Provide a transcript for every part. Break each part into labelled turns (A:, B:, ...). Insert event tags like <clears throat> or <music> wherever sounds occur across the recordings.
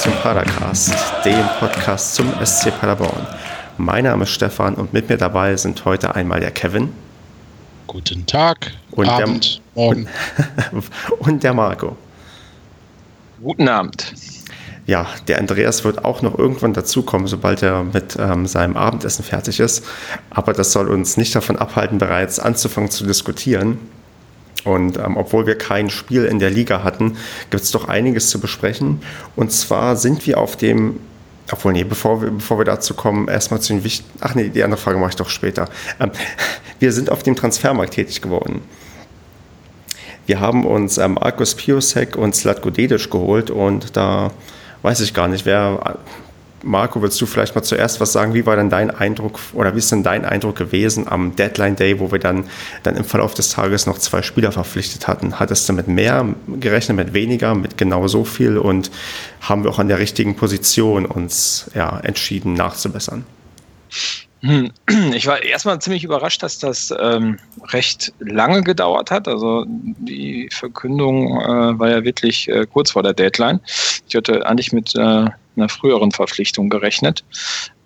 A: zum Padercast, dem Podcast zum SC Paderborn. Mein Name ist Stefan und mit mir dabei sind heute einmal der Kevin.
B: Guten Tag,
A: und Abend, der, Morgen. <laughs> und der Marco.
C: Guten Abend.
A: Ja, der Andreas wird auch noch irgendwann dazukommen, sobald er mit ähm, seinem Abendessen fertig ist. Aber das soll uns nicht davon abhalten, bereits anzufangen zu diskutieren. Und ähm, obwohl wir kein Spiel in der Liga hatten, gibt es doch einiges zu besprechen. Und zwar sind wir auf dem, obwohl, nee, bevor wir, bevor wir dazu kommen, erstmal zu den wichtigen, ach nee, die andere Frage mache ich doch später. Ähm, <laughs> wir sind auf dem Transfermarkt tätig geworden. Wir haben uns ähm, Arkus Piosek und Slatko Dedic geholt und da weiß ich gar nicht, wer Marco, willst du vielleicht mal zuerst was sagen? Wie war denn dein Eindruck oder wie ist denn dein Eindruck gewesen am Deadline Day, wo wir dann, dann im Verlauf des Tages noch zwei Spieler verpflichtet hatten? Hattest du mit mehr gerechnet, mit weniger, mit genau so viel und haben wir auch an der richtigen Position uns ja, entschieden nachzubessern?
C: Hm, <clears throat> ich war erstmal ziemlich überrascht, dass das ähm, recht lange gedauert hat. Also die Verkündung äh, war ja wirklich äh, kurz vor der Deadline. Ich hatte eigentlich mit äh, einer früheren Verpflichtung gerechnet.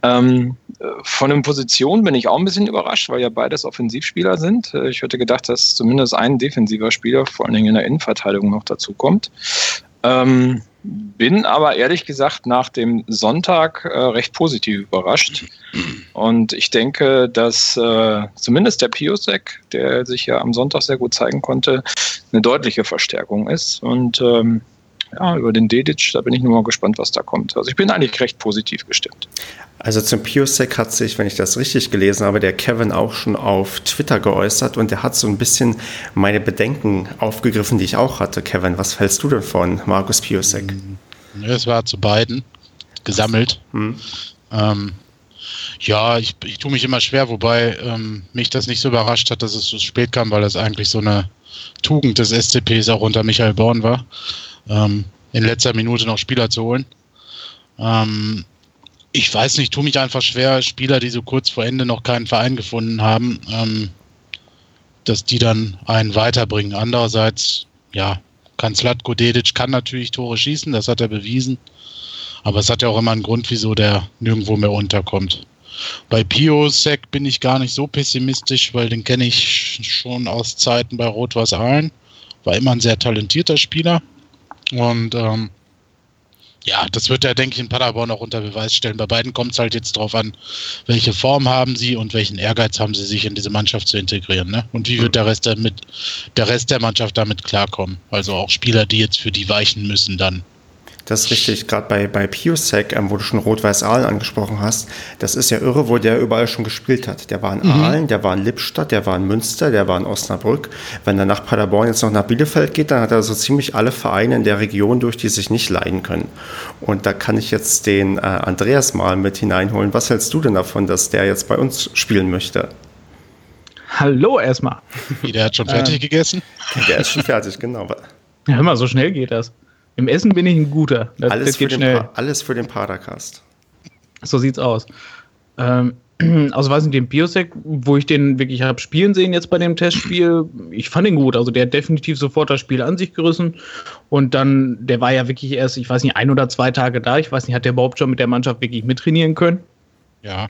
C: Ähm, von den Positionen bin ich auch ein bisschen überrascht, weil ja beides Offensivspieler sind. Äh, ich hätte gedacht, dass zumindest ein defensiver Spieler, vor allen Dingen in der Innenverteidigung, noch dazu kommt. Ähm, bin aber ehrlich gesagt nach dem Sonntag äh, recht positiv überrascht. Und ich denke, dass äh, zumindest der Piosek, der sich ja am Sonntag sehr gut zeigen konnte, eine deutliche Verstärkung ist. Und ähm, ja, über den Dedic, da bin ich nur mal gespannt, was da kommt. Also ich bin eigentlich recht positiv gestimmt.
A: Also zum Piosek hat sich, wenn ich das richtig gelesen habe, der Kevin auch schon auf Twitter geäußert und der hat so ein bisschen meine Bedenken aufgegriffen, die ich auch hatte. Kevin, was fällst du denn von Markus Piosek?
B: Es war zu beiden gesammelt. Hm. Ähm, ja, ich, ich tue mich immer schwer, wobei ähm, mich das nicht so überrascht hat, dass es so spät kam, weil das eigentlich so eine Tugend des SCPs auch unter Michael Born war ähm, in letzter Minute noch Spieler zu holen. Ähm, ich weiß nicht, tue mich einfach schwer, Spieler, die so kurz vor Ende noch keinen Verein gefunden haben, ähm, dass die dann einen weiterbringen. Andererseits, ja, kann Dedic kann natürlich Tore schießen, das hat er bewiesen. Aber es hat ja auch immer einen Grund, wieso der nirgendwo mehr unterkommt. Bei Piosek bin ich gar nicht so pessimistisch, weil den kenne ich schon aus Zeiten bei Rot-Weiß Aalen. War immer ein sehr talentierter Spieler. Und ähm, ja, das wird er, denke ich, in Paderborn auch unter Beweis stellen. Bei beiden kommt es halt jetzt darauf an, welche Form haben sie und welchen Ehrgeiz haben sie, sich in diese Mannschaft zu integrieren. Ne? Und wie wird der Rest, der, mit, der Rest der Mannschaft damit klarkommen? Also auch Spieler, die jetzt für die weichen müssen dann.
A: Das ist richtig, gerade bei, bei Piusek, ähm, wo du schon Rot-Weiß-Aalen angesprochen hast, das ist ja irre, wo der überall schon gespielt hat. Der war in mhm. Aalen, der war in Lippstadt, der war in Münster, der war in Osnabrück. Wenn er nach Paderborn jetzt noch nach Bielefeld geht, dann hat er so ziemlich alle Vereine in der Region durch, die sich nicht leiden können. Und da kann ich jetzt den äh, Andreas mal mit hineinholen. Was hältst du denn davon, dass der jetzt bei uns spielen möchte?
D: Hallo erstmal.
B: Der hat schon fertig äh, gegessen?
A: Der ist schon fertig, genau.
D: Ja, hör mal, so schnell geht das. Im Essen bin ich ein guter.
A: Das, alles, das geht für schnell. alles für den Padercast.
D: So sieht's aus. Ähm, <clears throat> also weiß nicht, den Biosec, wo ich den wirklich habe spielen sehen jetzt bei dem Testspiel, ich fand ihn gut. Also der hat definitiv sofort das Spiel an sich gerissen. Und dann, der war ja wirklich erst, ich weiß nicht, ein oder zwei Tage da. Ich weiß nicht, hat der überhaupt schon mit der Mannschaft wirklich mittrainieren können?
B: Ja.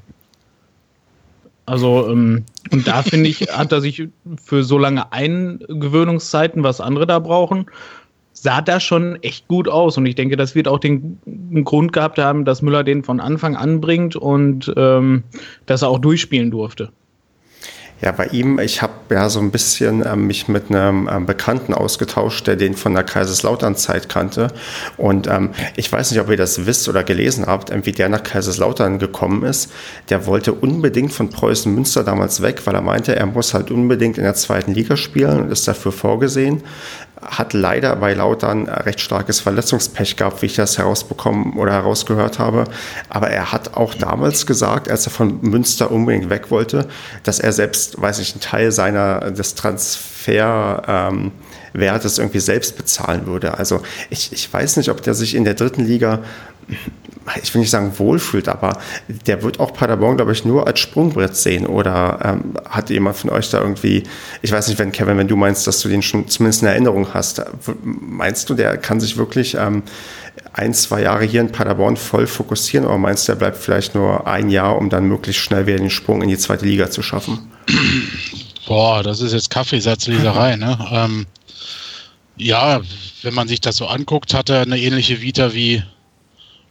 D: Also, ähm, und da finde ich, hat er sich für so lange Eingewöhnungszeiten, was andere da brauchen, sah das schon echt gut aus. Und ich denke, das wird auch den Grund gehabt haben, dass Müller den von Anfang an bringt und ähm, dass er auch durchspielen durfte.
A: Ja, bei ihm, ich habe ja so ein bisschen ähm, mich mit einem ähm, Bekannten ausgetauscht, der den von der Kaiserslautern-Zeit kannte. Und ähm, ich weiß nicht, ob ihr das wisst oder gelesen habt, wie der nach Kaiserslautern gekommen ist. Der wollte unbedingt von Preußen Münster damals weg, weil er meinte, er muss halt unbedingt in der zweiten Liga spielen und ist dafür vorgesehen hat leider bei Lautern recht starkes Verletzungspech gehabt, wie ich das herausbekommen oder herausgehört habe. Aber er hat auch damals gesagt, als er von Münster unbedingt weg wollte, dass er selbst, weiß ich, einen Teil seiner des Transferwertes ähm, irgendwie selbst bezahlen würde. Also ich, ich weiß nicht, ob der sich in der dritten Liga ich will nicht sagen wohlfühlt, aber der wird auch Paderborn, glaube ich, nur als Sprungbrett sehen. Oder ähm, hat jemand von euch da irgendwie, ich weiß nicht, wenn Kevin, wenn du meinst, dass du den schon zumindest in Erinnerung hast, meinst du, der kann sich wirklich ähm, ein, zwei Jahre hier in Paderborn voll fokussieren oder meinst du, der bleibt vielleicht nur ein Jahr, um dann möglichst schnell wieder den Sprung in die zweite Liga zu schaffen?
B: Boah, das ist jetzt Kaffeesatzleserei, ne? Ähm, ja, wenn man sich das so anguckt, hat er eine ähnliche Vita wie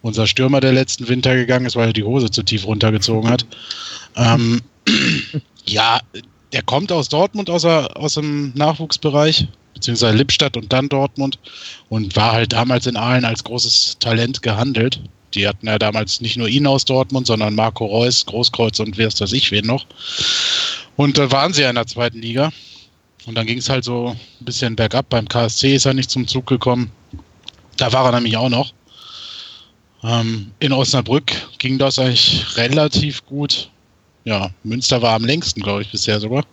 B: unser Stürmer, der letzten Winter gegangen ist, weil er die Hose zu tief runtergezogen hat. Ähm, <laughs> ja, der kommt aus Dortmund, aus, der, aus dem Nachwuchsbereich, beziehungsweise Lippstadt und dann Dortmund und war halt damals in Aalen als großes Talent gehandelt. Die hatten ja damals nicht nur ihn aus Dortmund, sondern Marco Reus, Großkreuz und wer ist das ich wen noch. Und da waren sie ja in der zweiten Liga. Und dann ging es halt so ein bisschen bergab. Beim KSC ist er nicht zum Zug gekommen. Da war er nämlich auch noch. Ähm, in Osnabrück ging das eigentlich relativ gut. Ja, Münster war am längsten, glaube ich, bisher sogar.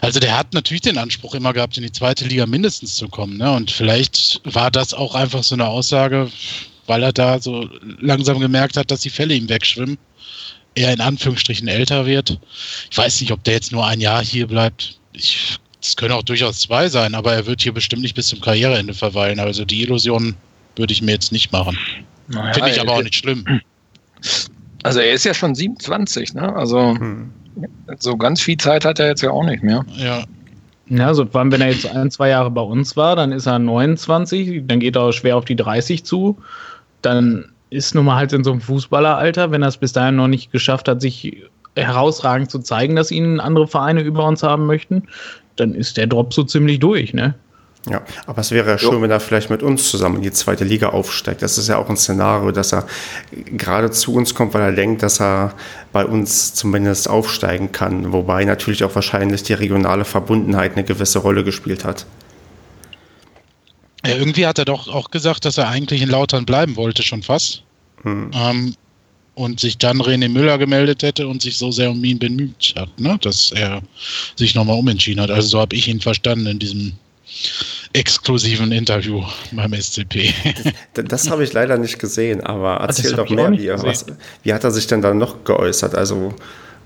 B: Also der hat natürlich den Anspruch immer gehabt, in die zweite Liga mindestens zu kommen. Ne? Und vielleicht war das auch einfach so eine Aussage, weil er da so langsam gemerkt hat, dass die Fälle ihm wegschwimmen. Er in Anführungsstrichen älter wird. Ich weiß nicht, ob der jetzt nur ein Jahr hier bleibt. Es können auch durchaus zwei sein, aber er wird hier bestimmt nicht bis zum Karriereende verweilen. Also die Illusion würde ich mir jetzt nicht machen. Naja, Finde ich aber auch nicht schlimm. <clears throat>
C: Also er ist ja schon 27, ne? Also hm. so ganz viel Zeit hat er jetzt ja auch nicht mehr.
B: Ja.
D: Ja, also vor allem, wenn er jetzt ein, zwei Jahre bei uns war, dann ist er 29, dann geht er auch schwer auf die 30 zu. Dann ist nun mal halt in so einem Fußballeralter, wenn er es bis dahin noch nicht geschafft hat, sich herausragend zu zeigen, dass ihn andere Vereine über uns haben möchten, dann ist der Drop so ziemlich durch, ne?
A: Ja, aber es wäre ja schön, wenn er vielleicht mit uns zusammen in die zweite Liga aufsteigt. Das ist ja auch ein Szenario, dass er gerade zu uns kommt, weil er denkt, dass er bei uns zumindest aufsteigen kann. Wobei natürlich auch wahrscheinlich die regionale Verbundenheit eine gewisse Rolle gespielt hat.
B: Ja, irgendwie hat er doch auch gesagt, dass er eigentlich in Lautern bleiben wollte, schon fast. Hm. Ähm, und sich dann René Müller gemeldet hätte und sich so sehr um ihn bemüht hat, ne? dass er sich nochmal umentschieden hat. Also so habe ich ihn verstanden in diesem exklusiven Interview beim SCP.
A: Das, das habe ich leider nicht gesehen, aber erzähl doch mehr, wie, was, wie hat er sich denn da noch geäußert? Also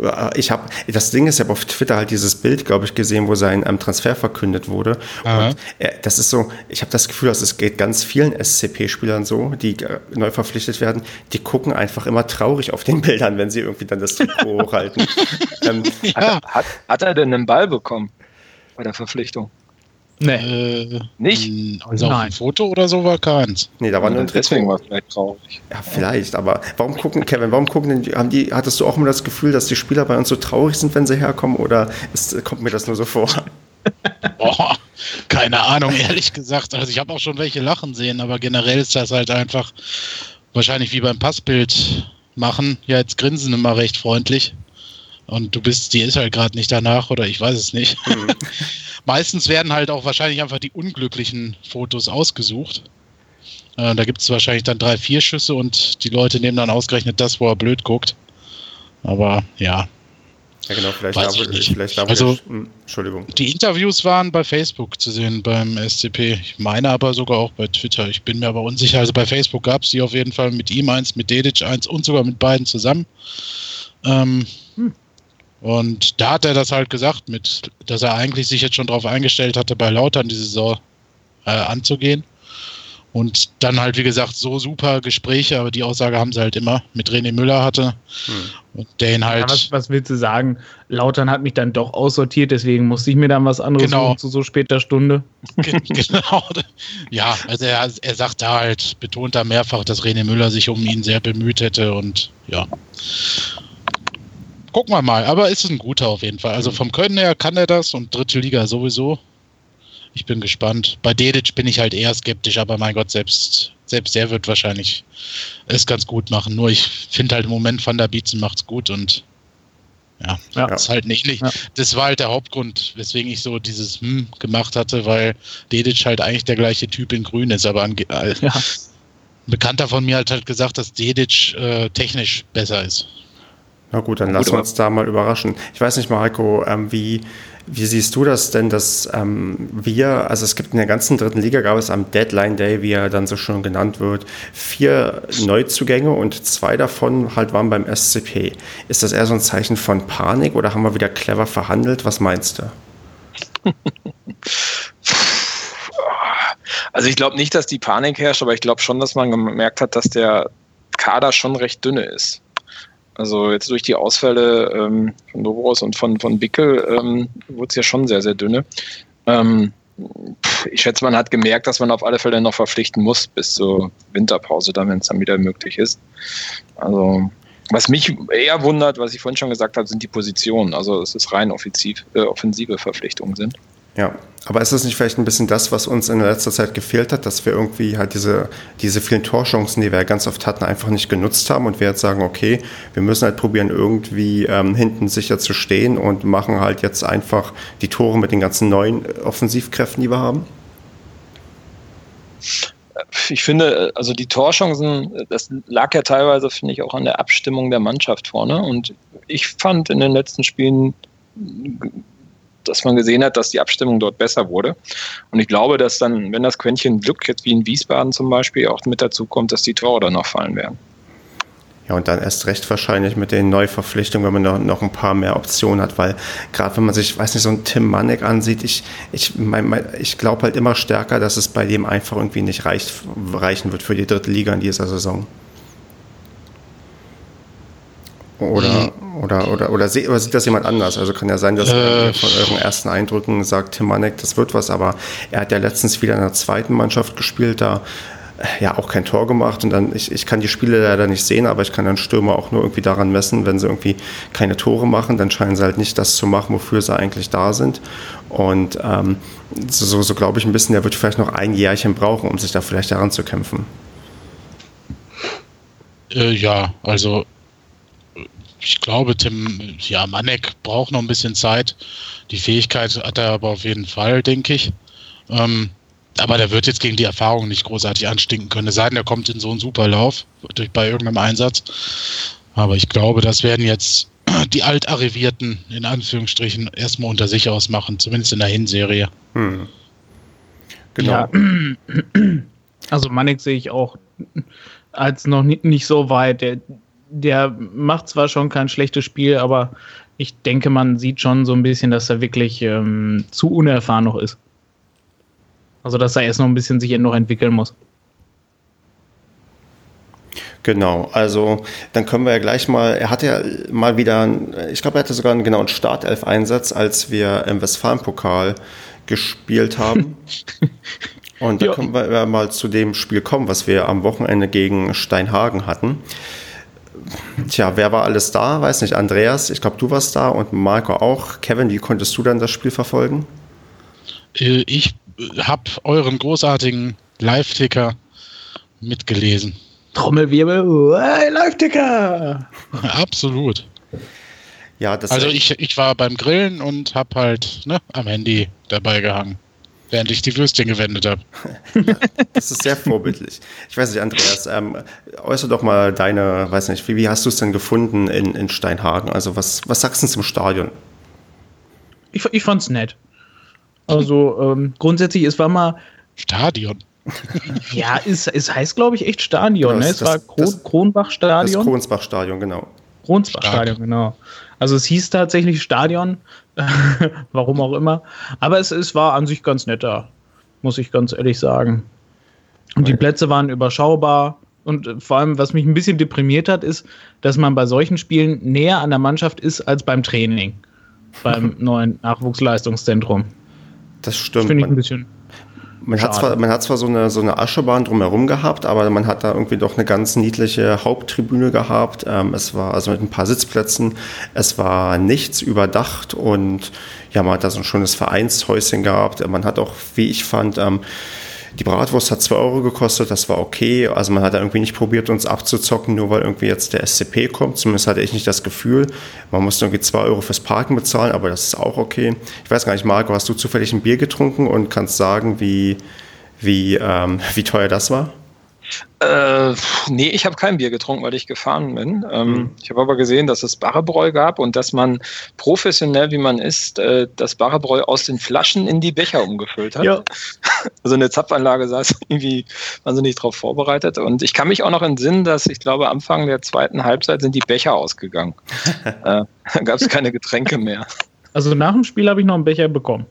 A: äh, ich habe, das Ding ist, ich habe auf Twitter halt dieses Bild, glaube ich, gesehen, wo sein ähm, Transfer verkündet wurde. Aha. Und äh, das ist so, ich habe das Gefühl, dass es geht ganz vielen SCP-Spielern so, die äh, neu verpflichtet werden, die gucken einfach immer traurig auf den Bildern, wenn sie irgendwie dann das Trikot hochhalten. <laughs>
C: ähm, ja. hat, hat, hat er denn einen Ball bekommen bei der Verpflichtung?
B: Nee. Äh, nicht? Also Nein. auf ein Foto oder so war keins.
A: Nee, da war nur
C: ein Deswegen war es vielleicht traurig.
A: Ja, vielleicht, aber warum gucken, Kevin, warum gucken denn, haben die, hattest du auch immer das Gefühl, dass die Spieler bei uns so traurig sind, wenn sie herkommen oder ist, kommt mir das nur so vor? <laughs>
B: Boah, keine Ahnung, ehrlich gesagt. Also ich habe auch schon welche lachen sehen, aber generell ist das halt einfach wahrscheinlich wie beim Passbild machen. Ja, jetzt grinsen immer recht freundlich. Und du bist, die ist halt gerade nicht danach oder ich weiß es nicht. Mhm. <laughs> Meistens werden halt auch wahrscheinlich einfach die unglücklichen Fotos ausgesucht. Äh, da gibt es wahrscheinlich dann drei, vier Schüsse und die Leute nehmen dann ausgerechnet das, wo er blöd guckt. Aber ja.
A: Ja, genau, vielleicht Weiß da, ich vielleicht da
B: also, ich, hm, Entschuldigung. Die Interviews waren bei Facebook zu sehen beim SCP. Ich meine aber sogar auch bei Twitter. Ich bin mir aber unsicher. Also bei Facebook gab es die auf jeden Fall mit ihm eins, mit Dedic eins und sogar mit beiden zusammen. Ähm, hm. Und da hat er das halt gesagt, mit, dass er eigentlich sich jetzt schon darauf eingestellt hatte, bei Lautern die Saison äh, anzugehen. Und dann halt, wie gesagt, so super Gespräche, aber die Aussage haben sie halt immer mit René Müller hatte. Hm. Und den halt. Ja,
D: was, was, willst du sagen? Lautern hat mich dann doch aussortiert, deswegen musste ich mir dann was anderes
B: genau.
D: zu so später Stunde. <laughs>
B: genau. Ja, also er, er sagt da halt, betont da mehrfach, dass René Müller sich um ihn sehr bemüht hätte und ja gucken wir mal. Aber ist ein guter auf jeden Fall. Also vom Können her kann er das und dritte Liga sowieso. Ich bin gespannt. Bei Dedic bin ich halt eher skeptisch, aber mein Gott, selbst, selbst der wird wahrscheinlich es ganz gut machen. Nur ich finde halt im Moment Van der Bietzen macht's gut und ja, ja. das ist halt nicht. Ja. Das war halt der Hauptgrund, weswegen ich so dieses hm gemacht hatte, weil Dedic halt eigentlich der gleiche Typ in Grün ist, aber äh, ja. ein Bekannter von mir hat halt gesagt, dass Dedic äh, technisch besser ist.
A: Na gut, dann lassen wir uns da mal überraschen. Ich weiß nicht, Marco, ähm, wie, wie siehst du das denn, dass ähm, wir, also es gibt in der ganzen dritten Liga, gab es am Deadline Day, wie er dann so schon genannt wird, vier Neuzugänge und zwei davon halt waren beim SCP. Ist das eher so ein Zeichen von Panik oder haben wir wieder clever verhandelt? Was meinst du? <laughs>
C: Also ich glaube nicht, dass die Panik herrscht, aber ich glaube schon, dass man gemerkt hat, dass der Kader schon recht dünne ist. Also jetzt durch die Ausfälle ähm, von Dobros und von, von Bickel ähm, wurde es ja schon sehr, sehr dünne. Ähm, ich schätze, man hat gemerkt, dass man auf alle Fälle noch verpflichten muss bis zur Winterpause, dann, wenn es dann wieder möglich ist. Also was mich eher wundert, was ich vorhin schon gesagt habe, sind die Positionen. Also es ist rein offensiv, äh, offensive Verpflichtungen sind.
A: Ja, aber ist das nicht vielleicht ein bisschen das, was uns in letzter Zeit gefehlt hat, dass wir irgendwie halt diese, diese vielen Torchancen, die wir ganz oft hatten, einfach nicht genutzt haben und wir jetzt sagen, okay, wir müssen halt probieren, irgendwie ähm, hinten sicher zu stehen und machen halt jetzt einfach die Tore mit den ganzen neuen Offensivkräften, die wir haben?
C: Ich finde, also die Torchancen, das lag ja teilweise, finde ich, auch an der Abstimmung der Mannschaft vorne. Und ich fand in den letzten Spielen dass man gesehen hat, dass die Abstimmung dort besser wurde. Und ich glaube, dass dann, wenn das Quäntchen Glück jetzt wie in Wiesbaden zum Beispiel auch mit dazu kommt, dass die Tore dann noch fallen werden.
A: Ja, und dann erst recht wahrscheinlich mit den Neuverpflichtungen, wenn man noch, noch ein paar mehr Optionen hat, weil gerade wenn man sich, weiß nicht, so einen Tim Manek ansieht, ich, ich, mein, mein, ich glaube halt immer stärker, dass es bei dem einfach irgendwie nicht reicht, reichen wird für die dritte Liga in dieser Saison. Oder, mhm. oder, oder, oder, sie, oder, sieht das jemand anders? Also kann ja sein, dass äh, von euren ersten Eindrücken sagt Tim Manek, das wird was, aber er hat ja letztens wieder in der zweiten Mannschaft gespielt, da äh, ja auch kein Tor gemacht und dann, ich, ich kann die Spiele leider nicht sehen, aber ich kann dann Stürmer auch nur irgendwie daran messen, wenn sie irgendwie keine Tore machen, dann scheinen sie halt nicht das zu machen, wofür sie eigentlich da sind. Und ähm, so, so glaube ich ein bisschen, der wird vielleicht noch ein Jährchen brauchen, um sich da vielleicht daran zu kämpfen.
B: Äh, ja, also ich glaube, Tim, ja, Manek braucht noch ein bisschen Zeit. Die Fähigkeit hat er aber auf jeden Fall, denke ich. Ähm, aber der wird jetzt gegen die Erfahrung nicht großartig anstinken können. Es sei denn, er kommt in so einen Superlauf durch, bei irgendeinem Einsatz. Aber ich glaube, das werden jetzt <clears throat> die Altarrivierten in Anführungsstrichen erstmal unter sich ausmachen, zumindest in der Hinserie. Hm.
D: Genau. Ja. <clears throat> Also Manek sehe ich auch als noch nicht, nicht so weit. Der, der macht zwar schon kein schlechtes Spiel, aber ich denke, man sieht schon so ein bisschen, dass er wirklich ähm, zu unerfahren noch ist. Also, dass er erst noch ein bisschen sich noch entwickeln muss.
A: Genau, also dann können wir ja gleich mal, er hatte ja mal wieder, ich glaube, er hatte sogar einen genauen Startelf-Einsatz, als wir im Westfalen-Pokal gespielt haben. <laughs> Und da können wir mal zu dem Spiel kommen, was wir am Wochenende gegen Steinhagen hatten. Tja, wer war alles da? Weiß nicht. Andreas, ich glaube, du warst da und Marco auch. Kevin, wie konntest du dann das Spiel verfolgen?
B: Äh, ich habe euren großartigen Live-Ticker mitgelesen.
D: Trommelwirbel, hey, Live-Ticker! <laughs>
B: Absolut. Ja, also ich, ich war beim Grillen und habe halt ne, am Handy dabei gehangen während ich die Würstchen gewendet habe.
A: das ist sehr vorbildlich. Ich weiß nicht, Andreas, ähm, äußere doch mal deine, weiß nicht, wie, wie hast du es denn gefunden in, in Steinhagen? Also was, was sagst du zum Stadion?
D: Ich, ich es nett. Also ähm, grundsätzlich, es war mal.
B: Stadion.
D: ja, es, es heißt, glaube ich, echt Stadion. Ja, ne? Es das, war Kron Kronbach-Stadion. Das
A: Kronsbach-Stadion, genau.
D: Kronsbach-Stadion, genau. Also es hieß tatsächlich Stadion, <laughs> warum auch immer. Aber es, es war an sich ganz netter, muss ich ganz ehrlich sagen. Und die Plätze waren überschaubar. Und äh, vor allem, was mich ein bisschen deprimiert hat, ist, dass man bei solchen Spielen näher an der Mannschaft ist als beim Training. Beim <laughs> neuen Nachwuchsleistungszentrum.
A: Das stimmt.
D: Finde ich ein bisschen.
A: Man hat, zwar, man hat zwar so eine, so eine Aschebahn drumherum gehabt, aber man hat da irgendwie doch eine ganz niedliche Haupttribüne gehabt. Ähm, es war also mit ein paar Sitzplätzen. Es war nichts überdacht und ja, man hat da so ein schönes Vereinshäuschen gehabt. Man hat auch, wie ich fand, ähm, die Bratwurst hat 2 Euro gekostet, das war okay. Also man hat da irgendwie nicht probiert, uns abzuzocken, nur weil irgendwie jetzt der SCP kommt. Zumindest hatte ich nicht das Gefühl. Man musste irgendwie 2 Euro fürs Parken bezahlen, aber das ist auch okay. Ich weiß gar nicht, Marco, hast du zufällig ein Bier getrunken und kannst sagen, wie, wie, ähm, <laughs> wie teuer das war?
C: Äh, nee, ich habe kein Bier getrunken, weil ich gefahren bin. Ähm, mhm. Ich habe aber gesehen, dass es Barrebräu gab und dass man professionell, wie man ist, äh, das Barrebräu aus den Flaschen in die Becher umgefüllt hat. Ja. <laughs> Also eine Zapfanlage saß <laughs> irgendwie wahnsinnig darauf vorbereitet. Und ich kann mich auch noch entsinnen, dass ich glaube, Anfang der zweiten Halbzeit sind die Becher ausgegangen. <laughs> äh, da gab es keine Getränke mehr.
D: Also nach dem Spiel habe ich noch einen Becher bekommen.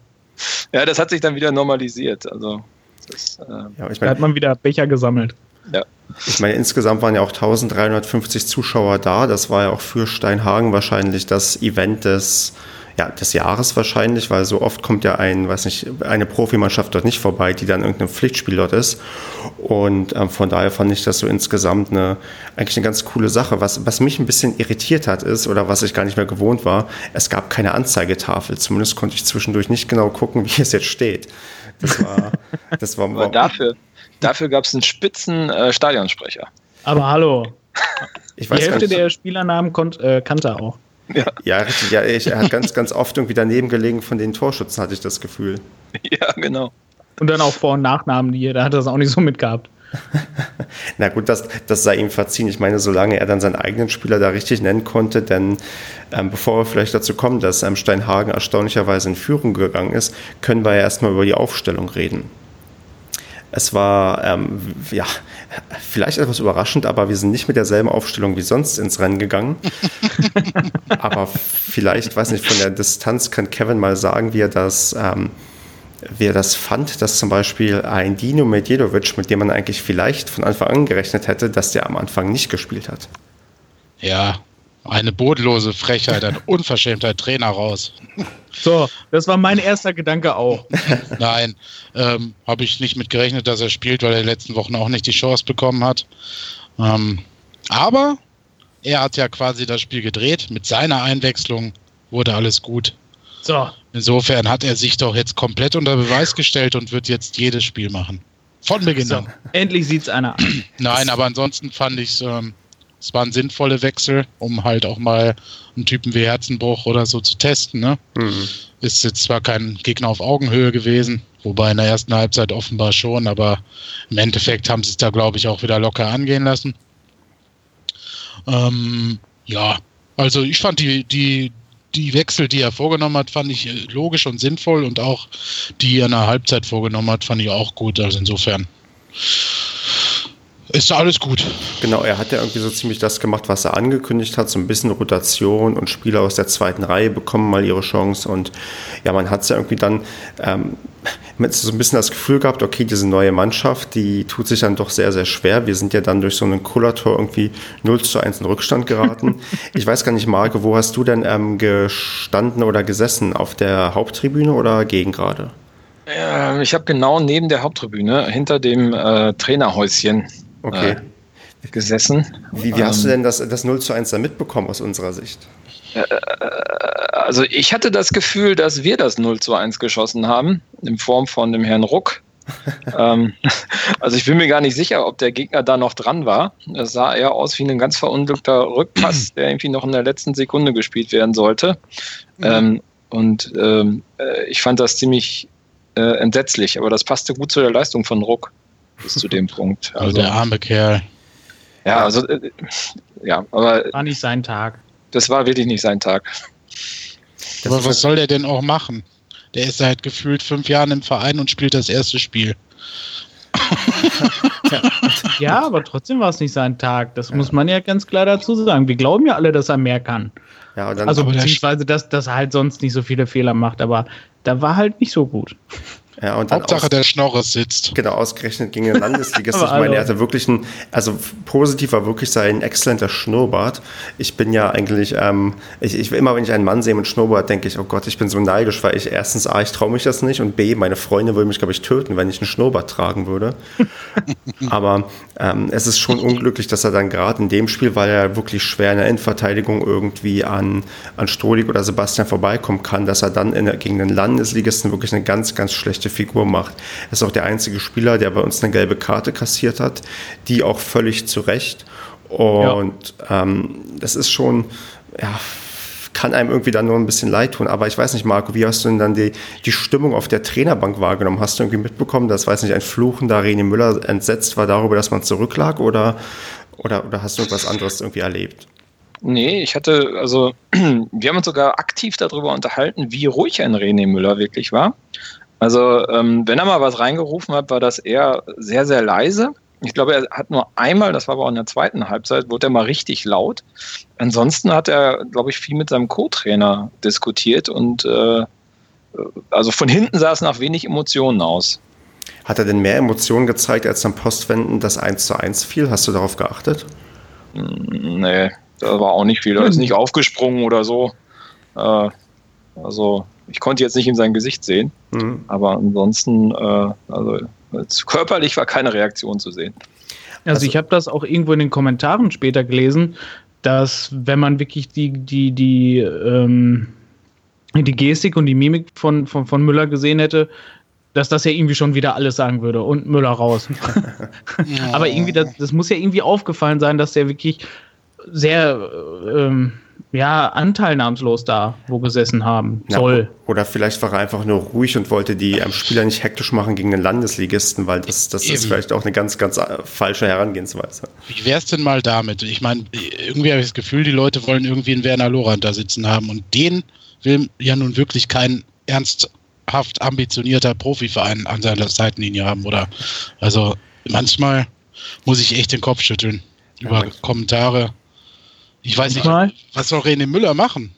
C: Ja, das hat sich dann wieder normalisiert. Also das,
D: äh, ja, ich mein, da hat man wieder Becher gesammelt.
A: Ja. Ich meine, insgesamt waren ja auch 1350 Zuschauer da. Das war ja auch für Steinhagen wahrscheinlich das Event des, ja, des Jahres wahrscheinlich, weil so oft kommt ja ein, weiß nicht, eine Profimannschaft dort nicht vorbei, die dann irgendein Pflichtspiel dort ist. Und ähm, von daher fand ich das so insgesamt eine, eigentlich eine ganz coole Sache. Was, was mich ein bisschen irritiert hat, ist, oder was ich gar nicht mehr gewohnt war, es gab keine Anzeigetafel. Zumindest konnte ich zwischendurch nicht genau gucken, <laughs> wie es jetzt steht. Das war,
C: das war Aber <laughs> dafür, Dafür gab es einen spitzen äh, Stadionsprecher.
D: Aber hallo. Ich weiß Die Hälfte der Spielernamen konnt, äh, kannte er auch.
A: Ja, ja richtig. Ja, ich, er hat ganz, ganz oft irgendwie daneben gelegen von den Torschützen, hatte ich das Gefühl. <laughs>
C: Ja, genau.
D: Und dann auch Vor- und Nachnamen, die da hat er das auch nicht so mitgehabt. <laughs>
A: Na gut, das, das sei ihm verziehen. Ich meine, solange er dann seinen eigenen Spieler da richtig nennen konnte, denn ähm, bevor wir vielleicht dazu kommen, dass ähm, Steinhagen erstaunlicherweise in Führung gegangen ist, können wir ja erstmal über die Aufstellung reden. Es war ähm, ja vielleicht etwas überraschend, aber wir sind nicht mit derselben Aufstellung wie sonst ins Rennen gegangen. <laughs> aber vielleicht, weiß nicht, von der Distanz kann Kevin mal sagen, wie er das, ähm, wie er das fand, dass zum Beispiel ein Dino Medjedovic, mit dem man eigentlich vielleicht von Anfang an gerechnet hätte, dass der am Anfang nicht gespielt hat.
B: Ja, eine bodenlose Frechheit, eine <laughs> Unverschämtheit, Trainer raus.
D: So, das war mein erster Gedanke auch. <laughs>
B: Nein, ähm, habe ich nicht mit gerechnet, dass er spielt, weil er in den letzten Wochen auch nicht die Chance bekommen hat. Ähm, aber er hat ja quasi das Spiel gedreht. Mit seiner Einwechslung wurde alles gut. So. Insofern hat er sich doch jetzt komplett unter Beweis gestellt und wird jetzt jedes Spiel machen. Von Beginn an.
D: endlich sieht es einer an.
B: Nein, aber ansonsten fand ich es ähm, es waren sinnvolle Wechsel, um halt auch mal einen Typen wie Herzenbruch oder so zu testen. Ne? Mhm. Ist jetzt zwar kein Gegner auf Augenhöhe gewesen, wobei in der ersten Halbzeit offenbar schon, aber im Endeffekt haben sie es da, glaube ich, auch wieder locker angehen lassen. Ähm, ja, also ich fand die, die, die Wechsel, die er vorgenommen hat, fand ich äh, logisch und sinnvoll und auch die er in der Halbzeit vorgenommen hat, fand ich auch gut. Also insofern ist alles gut.
A: Genau, er hat ja irgendwie so ziemlich das gemacht, was er angekündigt hat. So ein bisschen Rotation und Spieler aus der zweiten Reihe bekommen mal ihre Chance. Und ja, man hat es ja irgendwie dann ähm, so ein bisschen das Gefühl gehabt, okay, diese neue Mannschaft, die tut sich dann doch sehr, sehr schwer. Wir sind ja dann durch so einen Kullator irgendwie 0 zu 1 in Rückstand geraten. <laughs> ich weiß gar nicht, Marke, wo hast du denn ähm, gestanden oder gesessen? Auf der Haupttribüne oder gegen gerade?
C: Ja, ich habe genau neben der Haupttribüne, hinter dem äh, Trainerhäuschen okay. äh, gesessen.
A: Wie, wie hast du ähm, denn das, das 0 zu 1 da mitbekommen aus unserer Sicht?
C: Äh, also ich hatte das Gefühl, dass wir das 0 zu 1 geschossen haben, in Form von dem Herrn Ruck. <laughs> ähm, also ich bin mir gar nicht sicher, ob der Gegner da noch dran war. Es sah eher aus wie ein ganz verunglückter Rückpass, <clears throat> der irgendwie noch in der letzten Sekunde gespielt werden sollte. Mhm. Ähm, und ähm, äh, ich fand das ziemlich äh, entsetzlich, aber das passte gut zu der Leistung von Ruck bis zu dem Punkt.
B: Also, <laughs> also der arme Kerl.
C: Ja, also äh, ja, aber
D: war nicht sein Tag.
C: Das war wirklich nicht sein Tag.
B: Das aber was soll der denn auch machen? Der ist seit gefühlt fünf Jahren im Verein und spielt das erste Spiel. <laughs>
D: ja, aber trotzdem war es nicht sein Tag. Das ja. muss man ja ganz klar dazu sagen. Wir glauben ja alle, dass er mehr kann. Ja, also beziehungsweise, dass, dass er halt sonst nicht so viele Fehler macht, aber da war halt nicht so gut.
B: Ja, und dann Hauptsache aus, der Schnorres sitzt.
A: Genau, ausgerechnet gegen den Landesligist. <laughs> ich meine, er hatte wirklich ein, also positiv war wirklich sein exzellenter Schnurrbart. Ich bin ja eigentlich, ähm, ich, ich immer wenn ich einen Mann sehe mit Schnurrbart, denke ich, oh Gott, ich bin so neidisch, weil ich erstens A, ich traue mich das nicht und B, meine Freunde würden mich, glaube ich, töten, wenn ich einen Schnurrbart tragen würde. <laughs> Aber ähm, es ist schon unglücklich, dass er dann gerade in dem Spiel, weil er wirklich schwer in der Endverteidigung irgendwie an, an Strohlig oder Sebastian vorbeikommen kann, dass er dann in, gegen den Landesligisten wirklich eine ganz, ganz schlechte schlechte Figur macht. Er ist auch der einzige Spieler, der bei uns eine gelbe Karte kassiert hat, die auch völlig zu Recht. Und ja. ähm, das ist schon, ja, kann einem irgendwie dann nur ein bisschen leid tun. Aber ich weiß nicht, Marco, wie hast du denn dann die, die Stimmung auf der Trainerbank wahrgenommen? Hast du irgendwie mitbekommen, dass, weiß nicht, ein fluchender René Müller entsetzt war darüber, dass man zurücklag oder, oder, oder hast du irgendwas anderes irgendwie erlebt?
C: Nee, ich hatte, also, <clears throat> wir haben uns sogar aktiv darüber unterhalten, wie ruhig ein René Müller wirklich war. Also, ähm, wenn er mal was reingerufen hat, war das eher sehr, sehr leise. Ich glaube, er hat nur einmal, das war aber auch in der zweiten Halbzeit, wurde er mal richtig laut. Ansonsten hat er, glaube ich, viel mit seinem Co-Trainer diskutiert und äh, also von hinten sah es nach wenig Emotionen aus.
A: Hat er denn mehr Emotionen gezeigt, als am Postwenden das 1 zu 1 fiel? Hast du darauf geachtet?
C: Hm, nee, da war auch nicht viel. Er ist nicht aufgesprungen oder so. Äh, also ich konnte jetzt nicht in sein Gesicht sehen, mhm. aber ansonsten, äh, also körperlich war keine Reaktion zu sehen.
D: Also, also ich habe das auch irgendwo in den Kommentaren später gelesen, dass wenn man wirklich die, die, die, ähm, die Gestik und die Mimik von, von, von Müller gesehen hätte, dass das ja irgendwie schon wieder alles sagen würde und Müller raus. ja. <laughs> Aber irgendwie, das, das muss ja irgendwie aufgefallen sein, dass der wirklich sehr ähm, ja, anteilnahmslos da wo gesessen haben soll. Ja,
A: oder vielleicht war er einfach nur ruhig und wollte die ähm, Spieler nicht hektisch machen gegen den Landesligisten, weil das, das ist vielleicht auch eine ganz, ganz äh, falsche Herangehensweise.
B: Wie wäre es denn mal damit? Ich meine, irgendwie habe ich das Gefühl, die Leute wollen irgendwie einen Werner Lorand da sitzen haben und den will ja nun wirklich kein ernsthaft ambitionierter Profiverein an seiner Seitenlinie haben, oder? Also manchmal muss ich echt den Kopf schütteln über ja, Kommentare ich weiß nicht, Mal. was soll René Müller machen?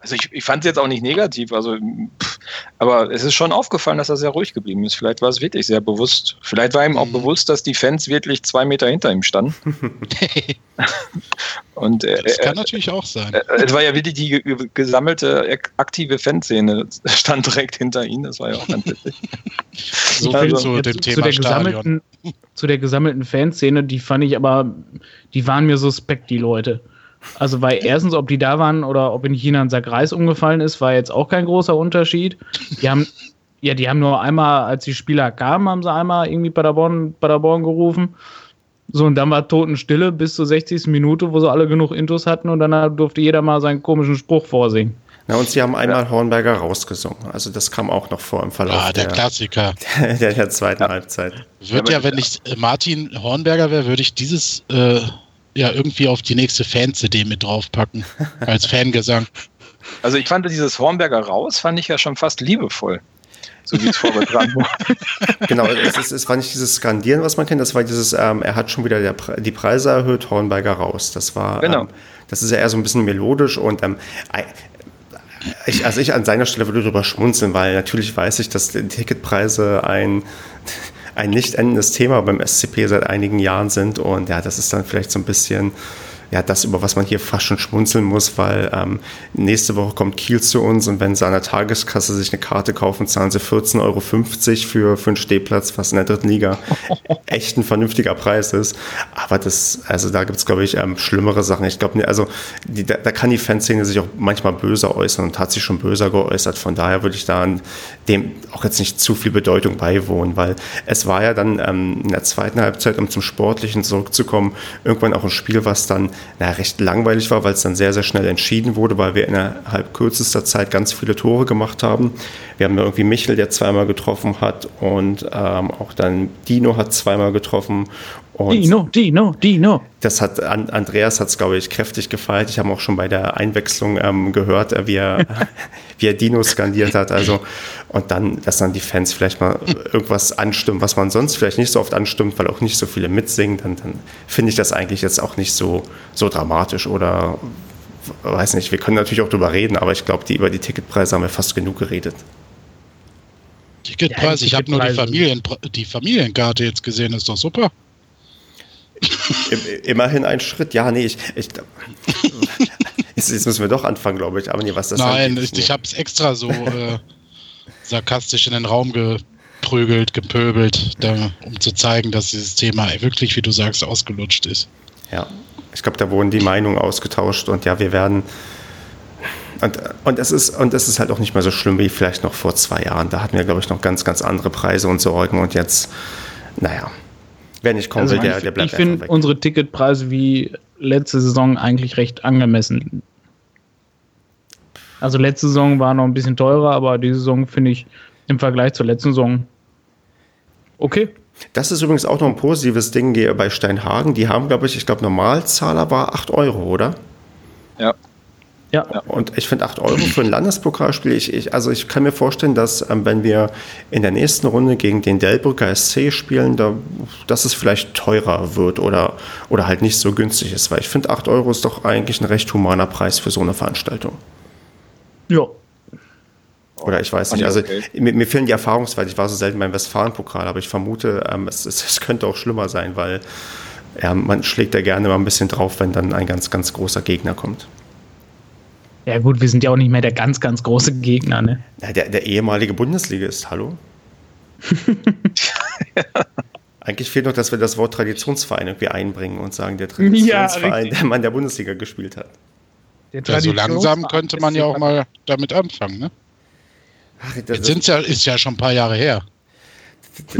C: Also ich, ich fand es jetzt auch nicht negativ, also pff, aber es ist schon aufgefallen, dass er sehr ruhig geblieben ist. Vielleicht war es wirklich sehr bewusst. Vielleicht war ihm auch mhm. bewusst, dass die Fans wirklich zwei Meter hinter ihm standen. <laughs>
B: Und äh, das kann äh, natürlich auch sein. Äh,
C: es war ja wirklich die gesammelte aktive Fanszene stand direkt hinter ihm. Das war ja auch ganz witzig.
D: so viel also, zu dem Thema zu der gesammelten, zu der gesammelten Fanszene, die fand ich aber, die waren mir suspekt, die Leute. Also, weil erstens, ob die da waren oder ob in China ein Sack Reis umgefallen ist, war jetzt auch kein großer Unterschied. Die haben, ja, die haben nur einmal, als die Spieler kamen, haben sie einmal irgendwie Paderborn, Paderborn gerufen. So, und dann war Totenstille bis zur 60. Minute, wo sie alle genug Intos hatten und dann durfte jeder mal seinen komischen Spruch vorsingen.
A: Na, und sie haben einmal Hornberger rausgesungen. Also das kam auch noch vor im Verlauf.
B: Ah, der, der Klassiker. <laughs>
A: Der, der zweiten ja. Halbzeit.
B: Wird ja, wenn ich Martin Hornberger wäre, würde ich dieses äh, ja irgendwie auf die nächste Fan-CD mit draufpacken. <laughs> als Fangesang.
C: Also ich fand dieses Hornberger raus, fand ich ja schon fast liebevoll. So wie es vorgetragen <laughs> wurde.
A: genau, es, ist, es war nicht dieses Skandieren, was man kennt, das war dieses, ähm, er hat schon wieder der, die Preise erhöht, Hornberger raus. Das war, genau. Ähm, das ist ja eher so ein bisschen melodisch und ähm, ich, also ich an seiner Stelle würde darüber schmunzeln, weil natürlich weiß ich, dass die Ticketpreise ein ein nicht endendes Thema beim SCP seit einigen Jahren sind. Und ja, das ist dann vielleicht so ein bisschen ja, das, über was man hier fast schon schmunzeln muss, weil ähm, nächste Woche kommt Kiel zu uns und wenn sie an der Tageskasse sich eine Karte kaufen, zahlen sie 14,50 Euro für, für einen Stehplatz, was in der dritten Liga <laughs> echt ein vernünftiger Preis ist. Aber das, also da gibt es, glaube ich, ähm, schlimmere Sachen. Ich glaube, also die, da, da, kann die Fanszene sich auch manchmal böser äußern und hat sich schon böser geäußert. Von daher würde ich da dem auch jetzt nicht zu viel Bedeutung beiwohnen, weil es war ja dann ähm, in der zweiten Halbzeit, um zum Sportlichen zurückzukommen, irgendwann auch ein Spiel, was dann na, recht langweilig war, weil es dann sehr, sehr schnell entschieden wurde, weil wir innerhalb kürzester Zeit ganz viele Tore gemacht haben. Wir haben irgendwie Michel, der zweimal getroffen hat und ähm, auch dann Dino hat zweimal getroffen. Und
D: Dino, Dino, Dino.
A: Das hat Andreas hat es, glaube ich, kräftig gefeiert. Ich habe auch schon bei der Einwechslung ähm, gehört, äh, wie er, <laughs> wie er Dino skandiert hat. Also, und dann, dass dann die Fans vielleicht mal irgendwas anstimmen, was man sonst vielleicht nicht so oft anstimmt, weil auch nicht so viele mitsingen, dann, dann finde ich das eigentlich jetzt auch nicht so, so dramatisch oder weiß nicht, wir können natürlich auch drüber reden, aber ich glaube, die, über die Ticketpreise haben wir fast genug geredet.
B: Ticketpreis, ja, ich habe nur die, Familien, die Familienkarte jetzt gesehen, ist doch super.
A: Immerhin ein Schritt. Ja, nee, ich. ich jetzt, jetzt, müssen wir doch anfangen, glaube ich. Aber nee, was das
B: Nein, ich, ich habe es extra so äh, sarkastisch in den Raum geprügelt, gepöbelt, da, um zu zeigen, dass dieses Thema wirklich, wie du sagst, ausgelutscht ist.
A: Ja, ich glaube, da wurden die Meinungen ausgetauscht und ja, wir werden. Und, und, es ist, und es ist halt auch nicht mehr so schlimm wie vielleicht noch vor zwei Jahren. Da hatten wir, glaube ich, noch ganz, ganz andere Preise und Sorgen und jetzt, naja, Wer nicht kommen also will, der, der bleibt
D: Ich finde unsere Ticketpreise wie letzte Saison eigentlich recht angemessen. Also letzte Saison war noch ein bisschen teurer, aber diese Saison finde ich im Vergleich zur letzten Saison okay.
A: Das ist übrigens auch noch ein positives Ding bei Steinhagen. Die haben, glaube ich, ich glaube, Normalzahler war 8 Euro, oder? Ja. Und ich finde 8 Euro für ein Landespokalspiel, ich, ich, also ich kann mir vorstellen, dass ähm, wenn wir in der nächsten Runde gegen den Delbrücker SC spielen, da, dass es vielleicht teurer wird oder, oder halt nicht so günstig ist, weil ich finde 8 Euro ist doch eigentlich ein recht humaner Preis für so eine Veranstaltung.
D: Ja.
A: Oder ich weiß nicht, also mir, mir, fehlen die Erfahrungswerte, ich war so selten beim Westfalen-Pokal, aber ich vermute, ähm, es, es, es, könnte auch schlimmer sein, weil ja, man schlägt ja gerne mal ein bisschen drauf, wenn dann ein ganz, ganz großer Gegner kommt.
D: Ja gut, wir sind ja auch nicht mehr der ganz, ganz große Gegner, ne?
A: Ja, der, der ehemalige Bundesligist, hallo? <laughs> Eigentlich fehlt noch, dass wir das Wort Traditionsverein irgendwie einbringen und sagen, der Traditionsverein, ja, der Mann der Bundesliga gespielt hat.
B: Ja, so langsam könnte man ja auch mal damit anfangen, ne? Ach, Jetzt sind's ja, ist ja schon ein paar Jahre her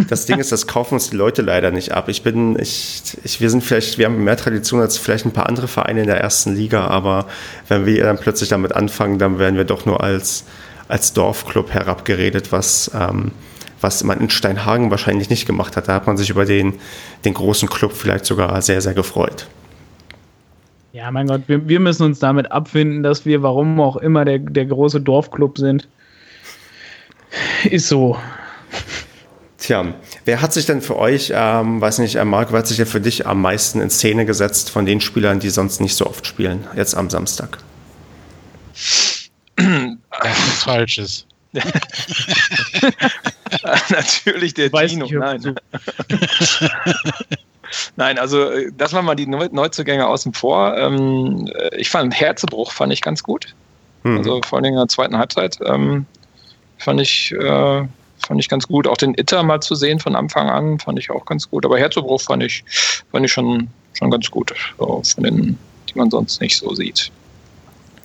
A: das Ding ist, das kaufen uns die Leute leider nicht ab. Ich bin, ich, ich, wir sind vielleicht, wir haben mehr Tradition als vielleicht ein paar andere Vereine in der ersten Liga, aber wenn wir dann plötzlich damit anfangen, dann werden wir doch nur als, als Dorfclub herabgeredet, was, ähm, was man in Steinhagen wahrscheinlich nicht gemacht hat. Da hat man sich über den, den großen Club vielleicht sogar sehr, sehr gefreut.
D: Ja, mein Gott, wir, wir müssen uns damit abfinden, dass wir, warum auch immer, der, der große Dorfclub sind. Ist so.
A: Tja, wer hat sich denn für euch, ähm, weiß nicht, äh, Marc, wer hat sich denn für dich am meisten in Szene gesetzt von den Spielern, die sonst nicht so oft spielen, jetzt am Samstag?
B: Das ist Falsches. <laughs>
C: Natürlich der Weiß Dino. Nein. <laughs> Nein, also äh, das waren mal die Neuzugänge außen vor. Ähm, äh, ich fand Herzebruch fand ich ganz gut. Hm. Also vor allem in der zweiten Halbzeit ähm, fand ich äh, fand ich ganz gut. Auch den Itter mal zu sehen von Anfang an, fand ich auch ganz gut. Aber Herzobruch fand ich, fand ich schon, schon ganz gut. So von den, die man sonst nicht so sieht.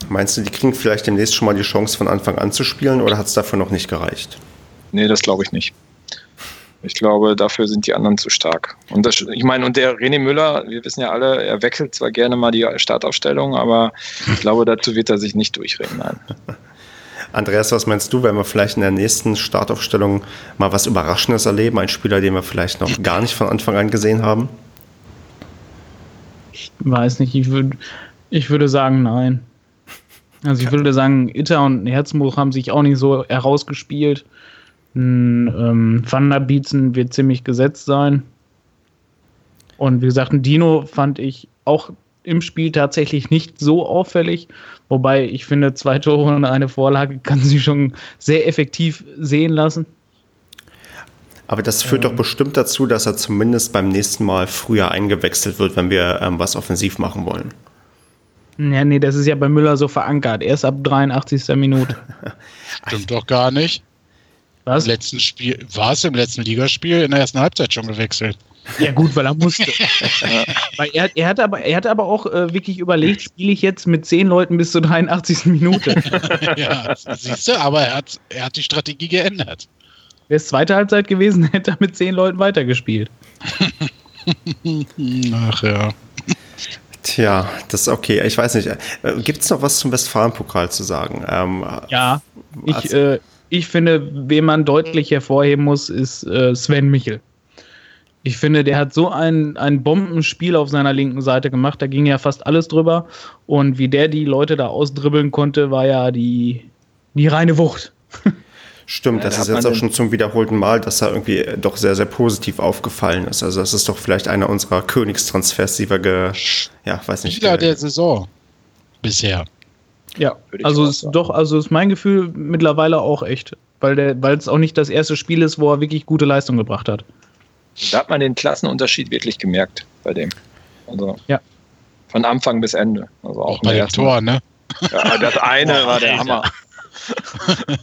A: Meinst du, die kriegen vielleicht demnächst schon mal die Chance von Anfang an zu spielen oder hat es dafür noch nicht gereicht?
C: Nee, das glaube ich nicht. Ich glaube, dafür sind die anderen zu stark. Und das, ich meine, und der René Müller, wir wissen ja alle, er wechselt zwar gerne mal die Startaufstellung, aber ich glaube, dazu wird er sich nicht durchreden. Nein. <laughs>
A: Andreas, was meinst du, wenn wir vielleicht in der nächsten Startaufstellung mal was Überraschendes erleben? Ein Spieler, den wir vielleicht noch gar nicht von Anfang an gesehen haben?
D: Ich weiß nicht, ich, würd, ich würde sagen, nein. Also ich würde sagen, Itter und Herzmuch haben sich auch nicht so herausgespielt. Ähm, Van der Bietzen wird ziemlich gesetzt sein. Und wie gesagt, ein Dino fand ich auch im Spiel tatsächlich nicht so auffällig. Wobei ich finde, zwei <laughs> Tore und eine Vorlage kann sie schon sehr effektiv sehen lassen.
A: Aber das führt ähm. doch bestimmt dazu, dass er zumindest beim nächsten Mal früher eingewechselt wird, wenn wir ähm, was offensiv machen wollen.
D: Ja, nee, das ist ja bei Müller so verankert. Erst ab 83. Minute. <laughs>
B: Stimmt doch gar nicht. Was? Im letzten Spiel, war es im letzten Ligaspiel in der ersten Halbzeit schon gewechselt?
D: Ja, gut, weil er musste. weil er, er, hatte aber, er hatte aber auch äh, wirklich überlegt, spiele ich jetzt mit zehn Leuten bis zur 83. Minute. <laughs>
B: ja, siehst du, aber er hat, er hat die Strategie geändert.
D: Wäre es zweite Halbzeit gewesen, <laughs> hätte er mit zehn Leuten weitergespielt.
B: Ach ja.
A: Tja, das ist okay. Ich weiß nicht. Äh, Gibt es noch was zum Westfalen-Pokal zu sagen?
D: Ähm, ja, ich, äh, ich finde, wen man deutlich hervorheben muss, ist äh, Sven Michel. Ich finde, der hat so ein, ein Bombenspiel auf seiner linken Seite gemacht. Da ging ja fast alles drüber. Und wie der die Leute da ausdribbeln konnte, war ja die, die reine Wucht.
A: Stimmt, das ist jetzt auch schon zum wiederholten Mal, dass er irgendwie doch sehr, sehr positiv aufgefallen ist. Also das ist doch vielleicht einer unserer Königstransfers, die wir ge, ja, weiß nicht.
B: Spieler der Saison bisher.
D: Ja, also ist doch, also ist mein Gefühl mittlerweile auch echt, weil es auch nicht das erste Spiel ist, wo er wirklich gute Leistung gebracht hat.
C: Da hat man den Klassenunterschied wirklich gemerkt bei dem. Also ja. von Anfang bis Ende. Also auch,
B: auch bei dem Tor, ne?
C: Ja, das eine war der Hammer.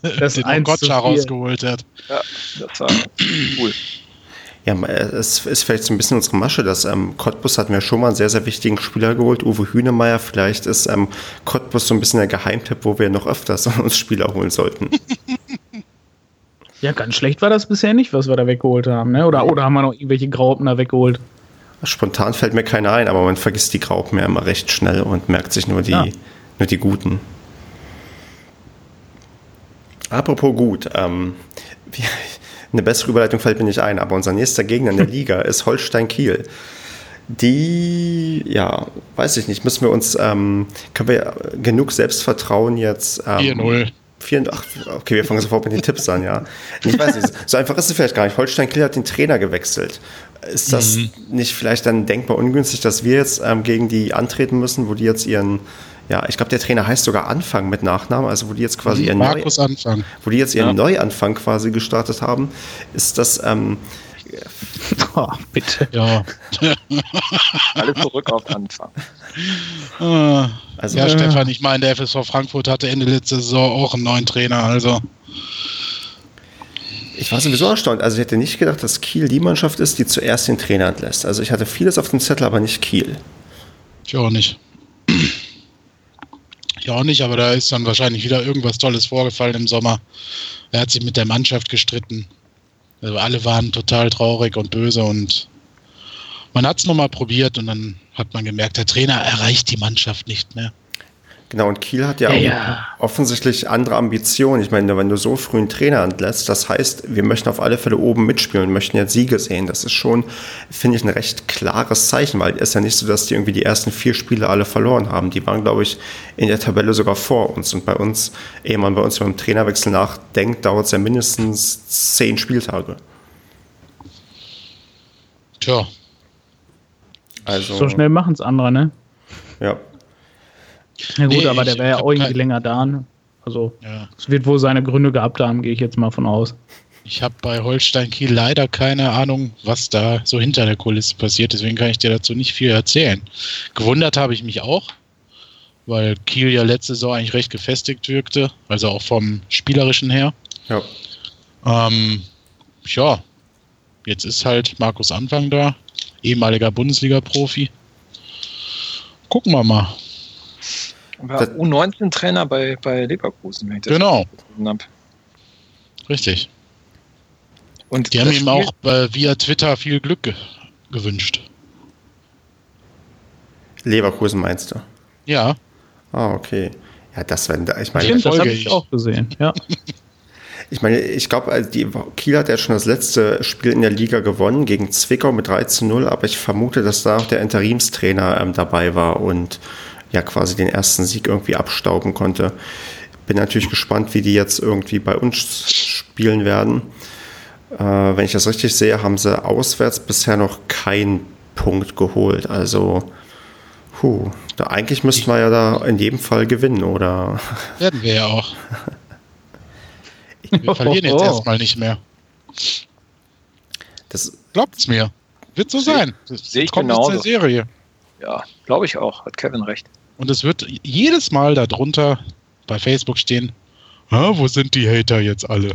C: <laughs>
B: das den Gotcha rausgeholt hat.
C: Ja, das war cool.
A: Ja, es ist vielleicht so ein bisschen unsere Masche, dass ähm, Cottbus hatten wir schon mal einen sehr, sehr wichtigen Spieler geholt, Uwe Hünemeyer. Vielleicht ist ähm, Cottbus so ein bisschen der Geheimtipp, wo wir noch öfters <laughs> uns Spieler holen sollten. <laughs>
D: Ja, ganz schlecht war das bisher nicht, was wir da weggeholt haben. Ne? Oder, oder haben wir noch irgendwelche Graupen da weggeholt?
A: Spontan fällt mir keiner ein, aber man vergisst die Graupen ja immer recht schnell und merkt sich nur die, ja. nur die guten. Apropos gut, ähm, <laughs> eine bessere Überleitung fällt mir nicht ein, aber unser nächster Gegner in der <laughs> Liga ist Holstein Kiel. Die, ja, weiß ich nicht, müssen wir uns, ähm, können wir genug Selbstvertrauen jetzt. Ähm,
B: 4-0.
A: Okay, wir fangen sofort mit den Tipps an, ja. Ich weiß nicht, so einfach ist es vielleicht gar nicht. Holstein Kiel hat den Trainer gewechselt. Ist das mhm. nicht vielleicht dann denkbar ungünstig, dass wir jetzt ähm, gegen die antreten müssen, wo die jetzt ihren, ja, ich glaube, der Trainer heißt sogar Anfang mit Nachnamen, also wo die jetzt quasi ihren,
B: Markus Neu Anfang.
A: Wo die jetzt ihren ja. Neuanfang quasi gestartet haben, ist das, ähm,
D: Oh, bitte.
B: Ja. <laughs>
C: Alle zurück auf Anfang.
B: Ah. Also, ja, äh, Stefan, ich meine, der FSV Frankfurt hatte Ende letzter Saison auch einen neuen Trainer, also.
A: Ich war sowieso erstaunt. Also ich hätte nicht gedacht, dass Kiel die Mannschaft ist, die zuerst den Trainer entlässt. Also ich hatte vieles auf dem Zettel, aber nicht Kiel.
B: Ich auch nicht. Ich auch nicht, aber da ist dann wahrscheinlich wieder irgendwas Tolles vorgefallen im Sommer. Er hat sich mit der Mannschaft gestritten. Also alle waren total traurig und böse und man hat es nochmal probiert und dann hat man gemerkt, der Trainer erreicht die Mannschaft nicht mehr.
A: Genau, und Kiel hat ja, ja, ja, offensichtlich andere Ambitionen. Ich meine, wenn du so früh einen Trainer entlässt, das heißt, wir möchten auf alle Fälle oben mitspielen und möchten jetzt Siege sehen. Das ist schon, finde ich, ein recht klares Zeichen, weil es ist ja nicht so, dass die irgendwie die ersten vier Spiele alle verloren haben. Die waren, glaube ich, in der Tabelle sogar vor uns. Und bei uns, ehe man bei uns über den Trainerwechsel nachdenkt, dauert es ja mindestens zehn Spieltage.
B: Tja.
D: Also, so schnell machen es andere, ne?
A: Ja,
D: na gut, nee, aber der wäre ja auch irgendwie länger da. Ne? Also ja. es wird wohl seine Gründe gehabt haben, gehe ich jetzt mal von aus.
B: Ich habe bei Holstein Kiel leider keine Ahnung, was da so hinter der Kulisse passiert, deswegen kann ich dir dazu nicht viel erzählen. Gewundert habe ich mich auch, weil Kiel ja letzte Saison eigentlich recht gefestigt wirkte, also auch vom spielerischen her.
A: Ja.
B: Ähm, ja, jetzt ist halt Markus Anfang da, ehemaliger Bundesliga-Profi. Gucken wir mal.
C: War U19-Trainer bei, bei Leverkusen, wenn
B: ich das genau. Richtig. Und die haben ihm auch äh, via Twitter viel Glück ge gewünscht.
A: Leverkusen meinst du?
B: Ja.
A: Ah, okay. Ja, das wenn ich
D: meine, Stimmt, das habe ich auch gesehen. Ja. <laughs>
A: Ich meine, ich glaube, also Kiel hat ja schon das letzte Spiel in der Liga gewonnen gegen Zwickau mit 3 zu 0, aber ich vermute, dass da auch der Interimstrainer ähm, dabei war und ja quasi den ersten Sieg irgendwie abstauben konnte. Bin natürlich gespannt, wie die jetzt irgendwie bei uns spielen werden. Äh, wenn ich das richtig sehe, haben sie auswärts bisher noch keinen Punkt geholt. Also, puh, da eigentlich müssten wir ja da in jedem Fall gewinnen, oder?
B: Werden wir ja auch. <laughs> Wir verlieren jetzt erstmal nicht mehr.
A: Das
B: Glaubt's mir. Wird so sein.
C: Das sehe ich kommt genau. der Serie. Ja, glaube ich auch. Hat Kevin recht.
B: Und es wird jedes Mal darunter bei Facebook stehen, wo sind die Hater jetzt alle? <laughs>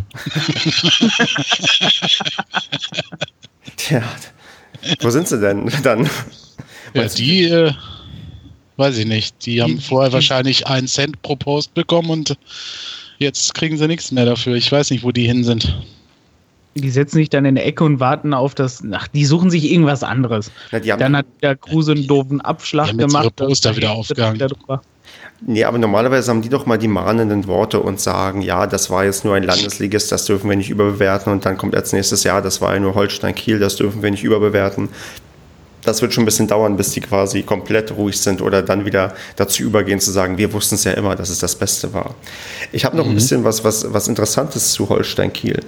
A: Tja, wo sind sie denn <laughs> dann?
B: Ja, die, äh, weiß ich nicht, die haben vorher wahrscheinlich einen Cent pro Post bekommen und jetzt kriegen sie nichts mehr dafür. Ich weiß nicht, wo die hin sind.
D: Die setzen sich dann in der Ecke und warten auf das. Ach, die suchen sich irgendwas anderes. Ja, dann hat der Kruse einen doofen Abschlag gemacht. Ihre
B: Poster wieder aufgehangen.
A: Nee, aber normalerweise haben die doch mal die mahnenden Worte und sagen, ja, das war jetzt nur ein Landesligist, das dürfen wir nicht überbewerten. Und dann kommt als nächstes Jahr, das war ja nur Holstein-Kiel, das dürfen wir nicht überbewerten. Das wird schon ein bisschen dauern, bis die quasi komplett ruhig sind oder dann wieder dazu übergehen zu sagen, wir wussten es ja immer, dass es das Beste war. Ich habe noch mhm. ein bisschen was, was, was Interessantes zu Holstein-Kiel.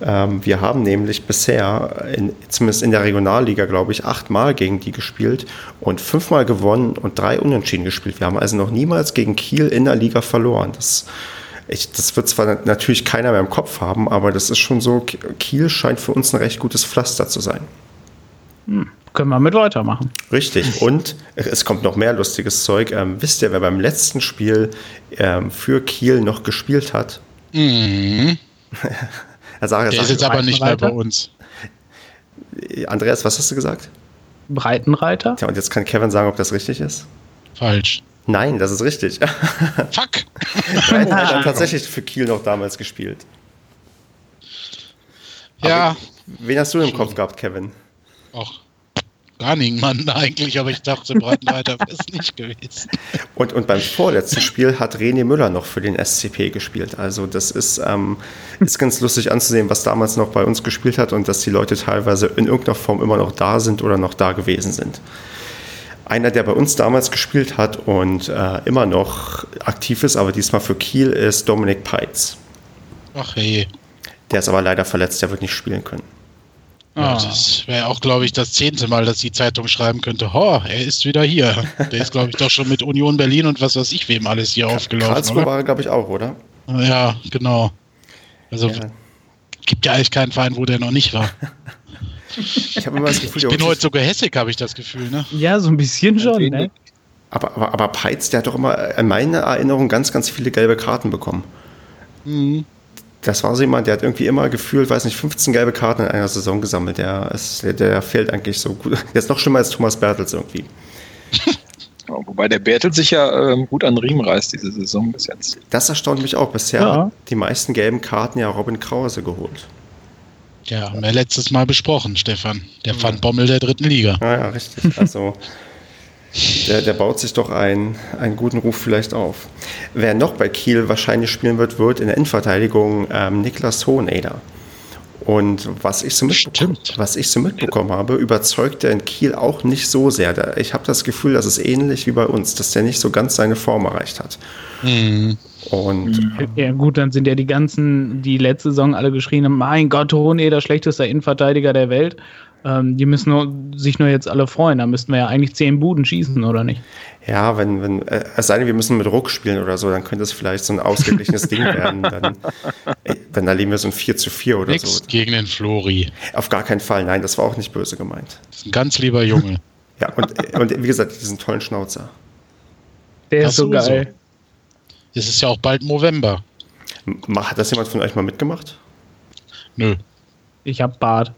A: Ähm, wir haben nämlich bisher, in, zumindest in der Regionalliga, glaube ich, achtmal gegen die gespielt und fünfmal gewonnen und drei Unentschieden gespielt. Wir haben also noch niemals gegen Kiel in der Liga verloren. Das, ich, das wird zwar natürlich keiner mehr im Kopf haben, aber das ist schon so, Kiel scheint für uns ein recht gutes Pflaster zu sein.
D: Hm, können wir mit weitermachen.
A: Richtig. <laughs> Und es kommt noch mehr lustiges Zeug. Ähm, wisst ihr, wer beim letzten Spiel ähm, für Kiel noch gespielt hat?
B: Mhm. <laughs>
A: Er sagt,
B: Der ist jetzt aber nicht mehr bei uns.
A: Andreas, was hast du gesagt?
D: Breitenreiter.
A: Tja, und jetzt kann Kevin sagen, ob das richtig ist.
B: Falsch.
A: Nein, das ist richtig. <laughs>
B: Fuck!
A: Breitenreiter hat <laughs> tatsächlich für Kiel noch damals gespielt.
B: Ja. Aber
A: wen hast du im Kopf gehabt, Kevin?
B: Ach, Garningmann <laughs> eigentlich, aber ich dachte, Breitenreiter wäre es <laughs> nicht gewesen.
A: Und, und beim vorletzten Spiel hat René Müller noch für den SCP gespielt. Also das ist, ähm, ist ganz lustig anzusehen, was damals noch bei uns gespielt hat und dass die Leute teilweise in irgendeiner Form immer noch da sind oder noch da gewesen sind. Einer, der bei uns damals gespielt hat und äh, immer noch aktiv ist, aber diesmal für Kiel, ist Dominik Peitz.
B: Ach hey.
A: Der ist aber leider verletzt, der wird nicht spielen können.
B: Ja, ah. das wäre auch, glaube ich, das zehnte Mal, dass die Zeitung schreiben könnte, ho, er ist wieder hier. <laughs> Der ist, glaube ich, doch schon mit Union Berlin und was weiß ich wem alles hier aufgelaufen.
A: Karlsruhe war, glaube ich, auch, oder?
B: Ja, genau. Also ja. gibt ja eigentlich keinen Verein, wo der noch nicht war. <laughs>
A: ich habe immer das Gefühl,
B: ich bin heute so gehässig, habe ich das Gefühl, ne?
D: Ja, so ein bisschen schon, ne?
A: Aber, aber, aber Peitz, der hat doch immer in meiner Erinnerung ganz, ganz viele gelbe Karten bekommen. Mhm das war so jemand, der hat irgendwie immer gefühlt, weiß nicht, 15 gelbe Karten in einer Saison gesammelt. Der, ist, der, der fehlt eigentlich so gut. Der ist noch schlimmer als Thomas Bertels irgendwie. <laughs>
C: Wobei der Bertels sich ja ähm, gut an Riemen reißt diese Saison bis jetzt.
A: Das erstaunt mich auch. Bisher ja. hat die meisten gelben Karten ja Robin Krause geholt.
B: Ja, haben wir letztes Mal besprochen, Stefan. Der ja. Bommel der dritten Liga.
A: Ja, ja, richtig. Also <laughs> der, der baut sich doch einen, einen guten Ruf vielleicht auf. Wer noch bei Kiel wahrscheinlich spielen wird, wird in der Innenverteidigung ähm, Niklas Hoheneder. Und was ich, so was ich so mitbekommen habe, überzeugt er in Kiel auch nicht so sehr. Ich habe das Gefühl, das ist ähnlich wie bei uns, dass der nicht so ganz seine Form erreicht hat. Mhm. Und,
D: ja, gut, dann sind ja die ganzen, die letzte Saison alle geschrien haben: Mein Gott, Hoheneder, schlechtester Innenverteidiger der Welt. Ähm, die müssen nur, sich nur jetzt alle freuen. Da müssten wir ja eigentlich zehn Buden schießen, oder nicht?
A: Ja, wenn, wenn, äh, es sei denn, wir müssen mit Ruck spielen oder so, dann könnte es vielleicht so ein ausgeglichenes Ding werden. Dann, äh, dann erleben wir so ein 4 zu 4 oder Nix so.
B: gegen den Flori.
A: Auf gar keinen Fall, nein, das war auch nicht böse gemeint.
B: Das ist ein ganz lieber Junge.
A: ja, und, und wie gesagt, diesen tollen Schnauzer.
D: Der ist so geil.
B: Es ist ja auch bald November.
A: Hat das jemand von euch mal mitgemacht?
B: Nö.
D: Ich hab Bart.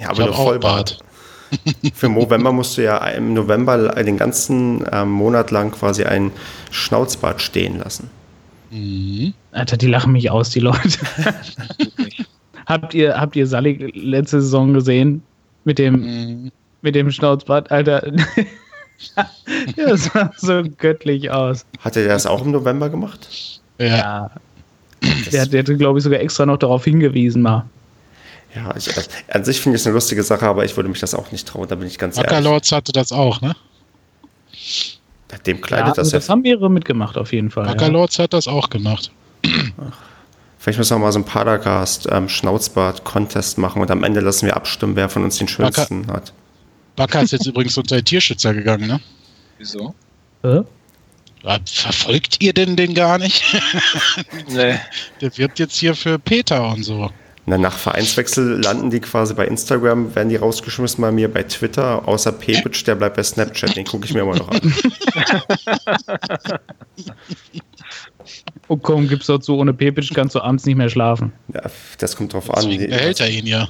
A: Ja, aber nur Vollbart. Für November musst du ja im November den ganzen äh, Monat lang quasi ein Schnauzbart stehen lassen.
D: Mhm. Alter, die lachen mich aus, die Leute. <laughs> habt ihr, habt ihr Sally letzte Saison gesehen? Mit dem, mhm. mit dem Schnauzbart? Alter. <laughs> das sah so göttlich aus.
A: Hat er das auch im November gemacht?
D: Ja. ja. Der, der hat, glaube ich, sogar extra noch darauf hingewiesen, mal.
A: Ja, ich, äh, an sich finde ich es eine lustige Sache, aber ich würde mich das auch nicht trauen, da bin ich ganz
B: Acker ehrlich. Lords hatte das auch, ne?
A: Dem kleidet
D: ja,
A: das
D: also Das haben mehrere mitgemacht, auf jeden Fall.
B: Acker Lords ja. hat das auch gemacht.
A: Ach. Vielleicht müssen wir mal so ein Padercast ähm, Schnauzbart-Contest machen und am Ende lassen wir abstimmen, wer von uns den schönsten Backer, hat.
B: Backer ist jetzt <laughs> übrigens unter den Tierschützer gegangen, ne?
C: Wieso?
B: Äh? Verfolgt ihr denn den gar nicht?
C: nee. <laughs>
B: Der wirbt jetzt hier für Peter und so.
A: Na, nach Vereinswechsel landen die quasi bei Instagram, werden die rausgeschmissen bei mir bei Twitter, außer Pepic, der bleibt bei Snapchat, den gucke ich mir immer noch an.
D: oh komm, gib's dazu, ohne Pepic kannst du abends nicht mehr schlafen.
A: Ja, das kommt drauf
B: Deswegen
A: an.
B: Behält er ihn ja.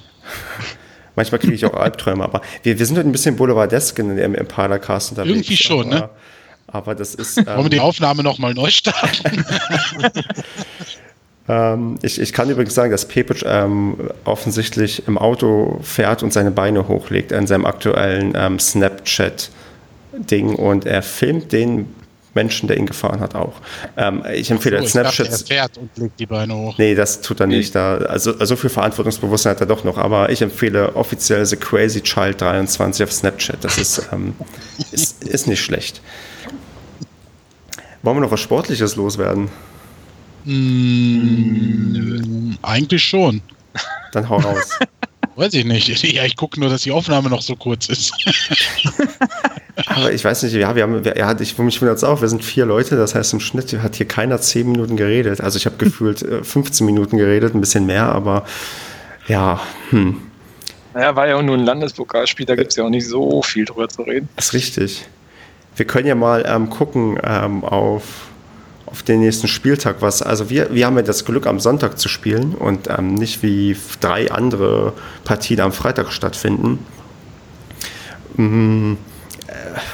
B: <laughs>
A: Manchmal kriege ich auch Albträume, aber wir, wir sind heute ein bisschen Boulevardesk in dem Impada-Cast
B: unterwegs. Irgendwie schon,
A: aber,
B: ne?
A: Aber das ist. Ähm,
B: Wollen wir die Aufnahme nochmal neu starten? <laughs>
A: Ähm, ich, ich, kann übrigens sagen, dass Pepic ähm, offensichtlich im Auto fährt und seine Beine hochlegt in seinem aktuellen ähm, Snapchat-Ding und er filmt den Menschen, der ihn gefahren hat, auch. Ähm, ich empfehle so, Snapchat.
B: Er fährt und legt die Beine hoch.
A: Nee, das tut er nicht. Da, also, so viel Verantwortungsbewusstsein hat er doch noch. Aber ich empfehle offiziell The Crazy Child 23 auf Snapchat. Das ist, ähm, ist, ist nicht schlecht. Wollen wir noch was Sportliches loswerden?
B: Mmh, eigentlich schon.
A: Dann hau raus. <laughs>
B: Weiß ich nicht. Ja, ich gucke nur, dass die Aufnahme noch so kurz ist. <laughs>
A: Aber ich weiß nicht, ja, wir haben, ja, ich, mich wundert es auch, wir sind vier Leute, das heißt im Schnitt hat hier keiner zehn Minuten geredet. Also ich habe <laughs> gefühlt 15 äh, Minuten geredet, ein bisschen mehr, aber ja, hm.
C: Naja, war ja auch nur ein Landespokalspiel, da gibt es ja auch nicht so viel drüber zu reden.
A: Das ist richtig. Wir können ja mal ähm, gucken ähm, auf auf den nächsten Spieltag was. Also wir, wir haben ja das Glück, am Sonntag zu spielen und ähm, nicht wie drei andere Partien am Freitag stattfinden. Mhm.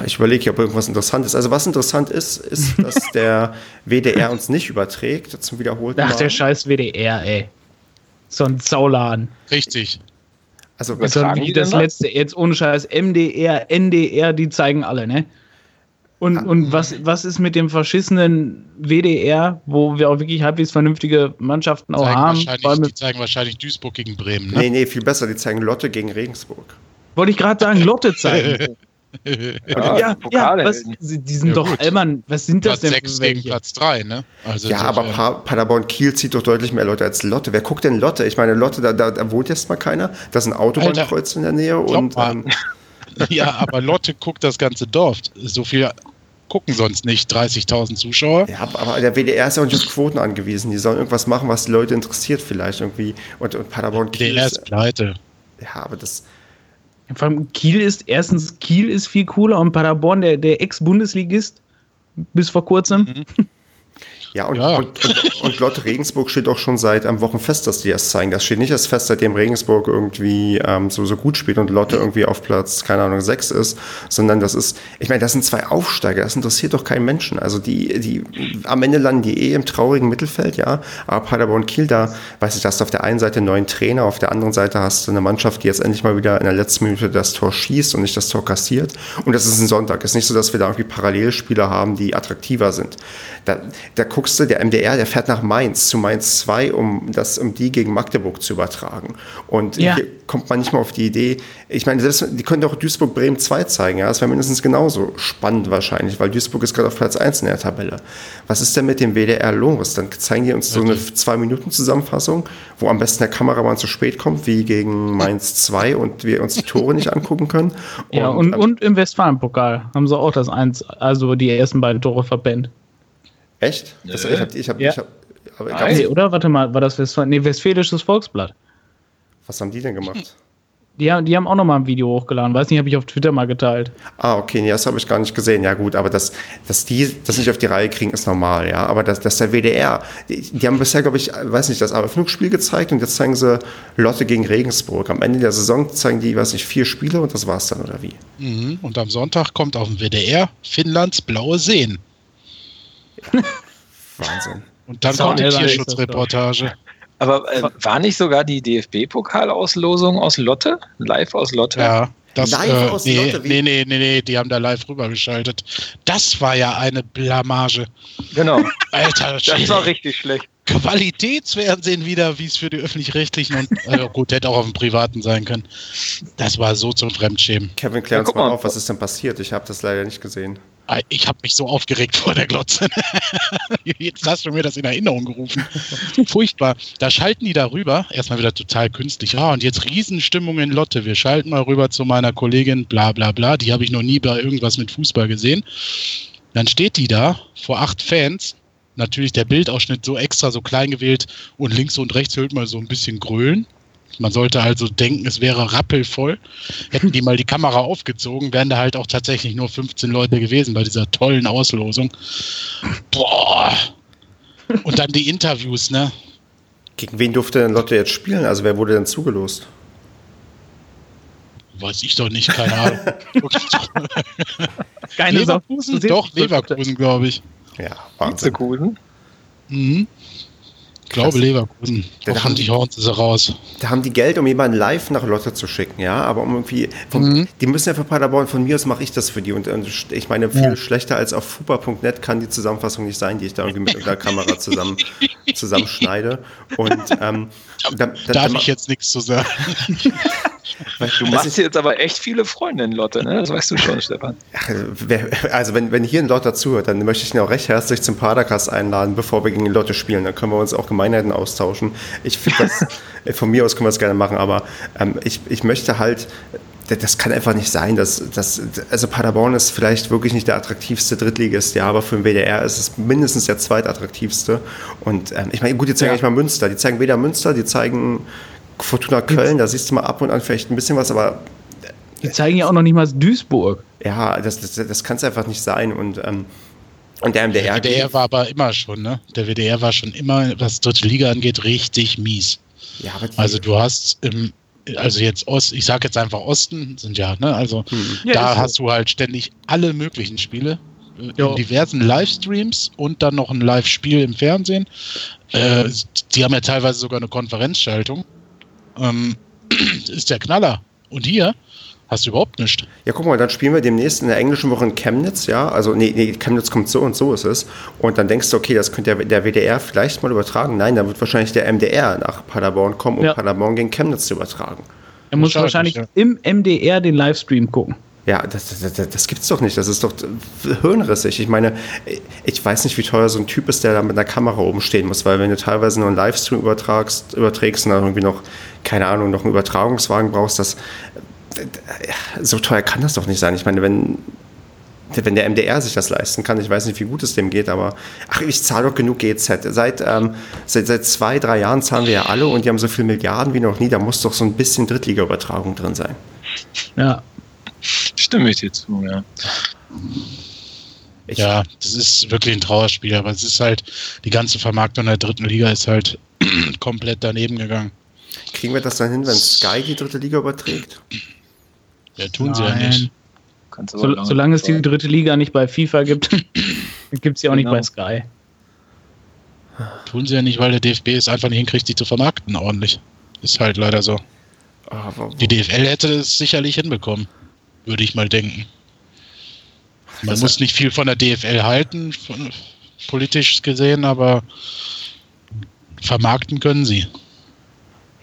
A: Ich überlege, ob irgendwas interessant ist. Also was interessant ist, ist, <laughs> dass der WDR uns nicht überträgt, zum wiederholten
D: Ach, der scheiß WDR, ey. So ein Sauladen.
B: Richtig.
D: Also die das letzte, jetzt ohne Scheiß, MDR, NDR, die zeigen alle, ne? Und, und was, was ist mit dem verschissenen WDR, wo wir auch wirklich halbwegs vernünftige Mannschaften auch haben?
B: Die zeigen wahrscheinlich Duisburg gegen Bremen.
A: Ne? Nee, nee, viel besser, die zeigen Lotte gegen Regensburg.
D: Wollte ich gerade sagen, Lotte zeigen. <laughs> ja, ja, ja was, die sind ja, doch, gut. Allmann, was sind das
B: Platz denn? 6 gegen Platz 3, ne?
A: Also ja, aber pa Paderborn Kiel zieht doch deutlich mehr Leute als Lotte. Wer guckt denn Lotte? Ich meine, Lotte, da, da, da wohnt jetzt mal keiner. Da ist ein Autobahnkreuz in der Nähe. Und, ähm, <laughs> <laughs>
B: ja, aber Lotte guckt das ganze Dorf. So viel gucken sonst nicht 30.000 Zuschauer.
A: Ja, aber der WDR ist ja auch nicht auf Quoten angewiesen. Die sollen irgendwas machen, was die Leute interessiert vielleicht irgendwie. Und, und Paderborn
B: Kiel. Der ist pleite.
A: Ja, aber das.
D: Vor allem Kiel ist, erstens, Kiel ist viel cooler und Paderborn, der, der Ex-Bundesligist bis vor kurzem. Mhm. <laughs>
A: Ja, und, ja. und, und, und Lotte Regensburg steht auch schon seit einem Wochen fest, dass die das zeigen. Das steht nicht erst fest, seitdem Regensburg irgendwie ähm, so, so gut spielt und Lotte irgendwie auf Platz, keine Ahnung, sechs ist, sondern das ist, ich meine, das sind zwei Aufsteiger, das interessiert doch keinen Menschen. Also die, die, am Ende landen die eh im traurigen Mittelfeld, ja, aber Paderborn Kiel, da, weiß ich, da hast du auf der einen Seite einen neuen Trainer, auf der anderen Seite hast du eine Mannschaft, die jetzt endlich mal wieder in der letzten Minute das Tor schießt und nicht das Tor kassiert. Und das ist ein Sonntag. Es ist nicht so, dass wir da irgendwie Parallelspieler haben, die attraktiver sind. Da, da guckst du, der MDR, der fährt nach Mainz, zu Mainz 2, um das, um die gegen Magdeburg zu übertragen. Und ja. hier kommt man nicht mal auf die Idee, ich meine, das, die können doch Duisburg-Bremen 2 zeigen, ja, das wäre mindestens genauso spannend wahrscheinlich, weil Duisburg ist gerade auf Platz 1 in der Tabelle. Was ist denn mit dem WDR los? Dann zeigen die uns so eine 2-Minuten-Zusammenfassung, wo am besten der Kameramann zu spät kommt, wie gegen Mainz 2 und wir uns die Tore nicht angucken können.
D: Und, ja, und, und im Westfalen-Pokal haben sie auch das 1, also die ersten beiden Tore verpennt.
A: Echt? Das, ich hab, ich hab, ja. ich hab,
D: aber nee, oder? Warte mal, war das Westfalen? Nee, Westfälisches Volksblatt.
A: Was haben die denn gemacht?
D: Die, die haben auch noch mal ein Video hochgeladen. Weiß nicht, habe ich auf Twitter mal geteilt.
A: Ah, okay, nee, das habe ich gar nicht gesehen. Ja, gut, aber das, dass die das nicht auf die Reihe kriegen, ist normal, ja. Aber dass, dass der WDR, die, die haben bisher, glaube ich, weiß nicht, das Eröffnungsspiel gezeigt und jetzt zeigen sie Lotte gegen Regensburg. Am Ende der Saison zeigen die, weiß nicht, vier Spiele und das war's dann, oder wie?
B: Mhm. Und am Sonntag kommt auf dem WDR Finnlands blaue Seen. <laughs>
A: Wahnsinn.
B: Und dann kommt die Tierschutzreportage.
C: Aber äh, war nicht sogar die DFB-Pokalauslosung aus Lotte? Live aus Lotte?
B: Ja. Das, live äh, aus nee, Lotte? Nee, nee, nee, nee, die haben da live rübergeschaltet. Das war ja eine Blamage.
C: Genau. <laughs>
B: Alter,
C: das war richtig schlecht.
B: Qualitätsfernsehen wieder, wie es für die öffentlich-rechtlichen und äh, <laughs> gut, hätte auch auf dem privaten sein können. Das war so zum Fremdschämen.
A: Kevin, klär uns ja, mal auf, was ist denn passiert? Ich habe das leider nicht gesehen.
B: Ah, ich habe mich so aufgeregt <laughs> vor der Glotze. <laughs> Jetzt hast du mir das in Erinnerung gerufen. <laughs> Furchtbar. Da schalten die da rüber. Erstmal wieder total künstlich. Ah, und jetzt Riesenstimmung in Lotte. Wir schalten mal rüber zu meiner Kollegin, bla bla bla. Die habe ich noch nie bei irgendwas mit Fußball gesehen. Dann steht die da vor acht Fans. Natürlich der Bildausschnitt so extra so klein gewählt und links und rechts hört mal so ein bisschen grölen. Man sollte also denken, es wäre rappelvoll. Hätten die mal die Kamera aufgezogen, wären da halt auch tatsächlich nur 15 Leute gewesen bei dieser tollen Auslosung. Boah. Und dann die Interviews, ne?
A: Gegen wen durfte denn Lotte jetzt spielen? Also wer wurde denn zugelost?
B: Weiß ich doch nicht, keine Ahnung. <laughs>
D: Keine
B: Leverkusen? Doch, Leverkusen, glaube ich.
A: Ja, Wahnsinn. Leverkusen?
B: Mhm. Ich glaube Leverkusen. Da haben die Horns ist raus.
A: Da haben die Geld, um jemanden live nach Lotte zu schicken, ja. Aber um irgendwie, vom, mhm. die müssen ja für Paderborn, von mir aus mache ich das für die. Und, und ich meine, viel ja. schlechter als auf fupa.net kann die Zusammenfassung nicht sein, die ich da irgendwie mit der Kamera zusammen, <laughs> zusammenschneide. Und ähm,
B: da, da, darf da, ich jetzt nichts zu sagen. <laughs> <laughs>
C: Du machst jetzt aber echt viele Freunde in Lotte, ne? Das weißt du schon, Stefan.
A: Also wenn, wenn hier ein Lotter zuhört, dann möchte ich ihn auch recht herzlich zum Padercast einladen, bevor wir gegen Lotte spielen. Dann können wir uns auch Gemeinheiten austauschen. Ich finde das, <laughs> von mir aus können wir das gerne machen, aber ähm, ich, ich möchte halt, das kann einfach nicht sein. Dass, dass, also Paderborn ist vielleicht wirklich nicht der attraktivste Drittligist, ja, aber für den WDR ist es mindestens der zweitattraktivste. Und ähm, ich meine, gut, die zeigen ja. nicht mal Münster. Die zeigen weder Münster, die zeigen Fortuna Köln, da siehst du mal ab und an vielleicht ein bisschen was, aber.
D: Die zeigen ja auch noch nicht mal Duisburg.
A: Ja, das, das, das kann es einfach nicht sein. Und, ähm, und der MDR.
B: Der WDR war aber immer schon, ne? Der WDR war schon immer, was dritte Liga angeht, richtig mies. Ja, aber also du hast im, also jetzt Ost, ich sag jetzt einfach Osten, sind ja, ne? Also hm. ja, da hast du halt ständig alle möglichen Spiele. Äh. In diversen Livestreams und dann noch ein Live-Spiel im Fernsehen. Äh, die haben ja teilweise sogar eine Konferenzschaltung. Ähm, <clears throat> ist der Knaller. Und hier hast du überhaupt nichts.
A: Ja, guck mal, dann spielen wir demnächst in der englischen Woche in Chemnitz, ja. Also, nee, nee, Chemnitz kommt so und so ist es. Und dann denkst du, okay, das könnte der, der WDR vielleicht mal übertragen. Nein, dann wird wahrscheinlich der MDR nach Paderborn kommen, um ja. Paderborn gegen Chemnitz zu übertragen.
D: Er muss wahrscheinlich ja. im MDR den Livestream gucken.
A: Ja, das, das, das, das gibt's doch nicht. Das ist doch hirnrissig. Ich meine, ich weiß nicht, wie teuer so ein Typ ist, der da mit einer Kamera oben stehen muss, weil wenn du teilweise nur einen Livestream übertragst, überträgst und dann irgendwie noch, keine Ahnung, noch einen Übertragungswagen brauchst, das so teuer kann das doch nicht sein. Ich meine, wenn, wenn der MDR sich das leisten kann, ich weiß nicht, wie gut es dem geht, aber ach, ich zahle doch genug GZ. Seit, ähm, seit, seit zwei, drei Jahren zahlen wir ja alle und die haben so viele Milliarden wie noch nie, da muss doch so ein bisschen Drittliga-Übertragung drin sein.
C: Ja, Stimme ich dir zu, ja.
B: Ich ja, das ist wirklich ein Trauerspiel, aber es ist halt, die ganze Vermarktung der dritten Liga ist halt <clears throat> komplett daneben gegangen.
A: Kriegen wir das dann hin, wenn Sky die dritte Liga überträgt?
B: Ja, tun Nein. sie ja nicht.
D: So, solange es die dritte Liga nicht bei FIFA gibt, <laughs> gibt es sie auch genau. nicht bei Sky.
B: Tun sie ja nicht, weil der DFB es einfach nicht hinkriegt, die zu vermarkten ordentlich. Ist halt leider so. Aber die DFL hätte es sicherlich hinbekommen, würde ich mal denken. Man das muss nicht viel von der DFL halten, von, politisch gesehen, aber vermarkten können sie.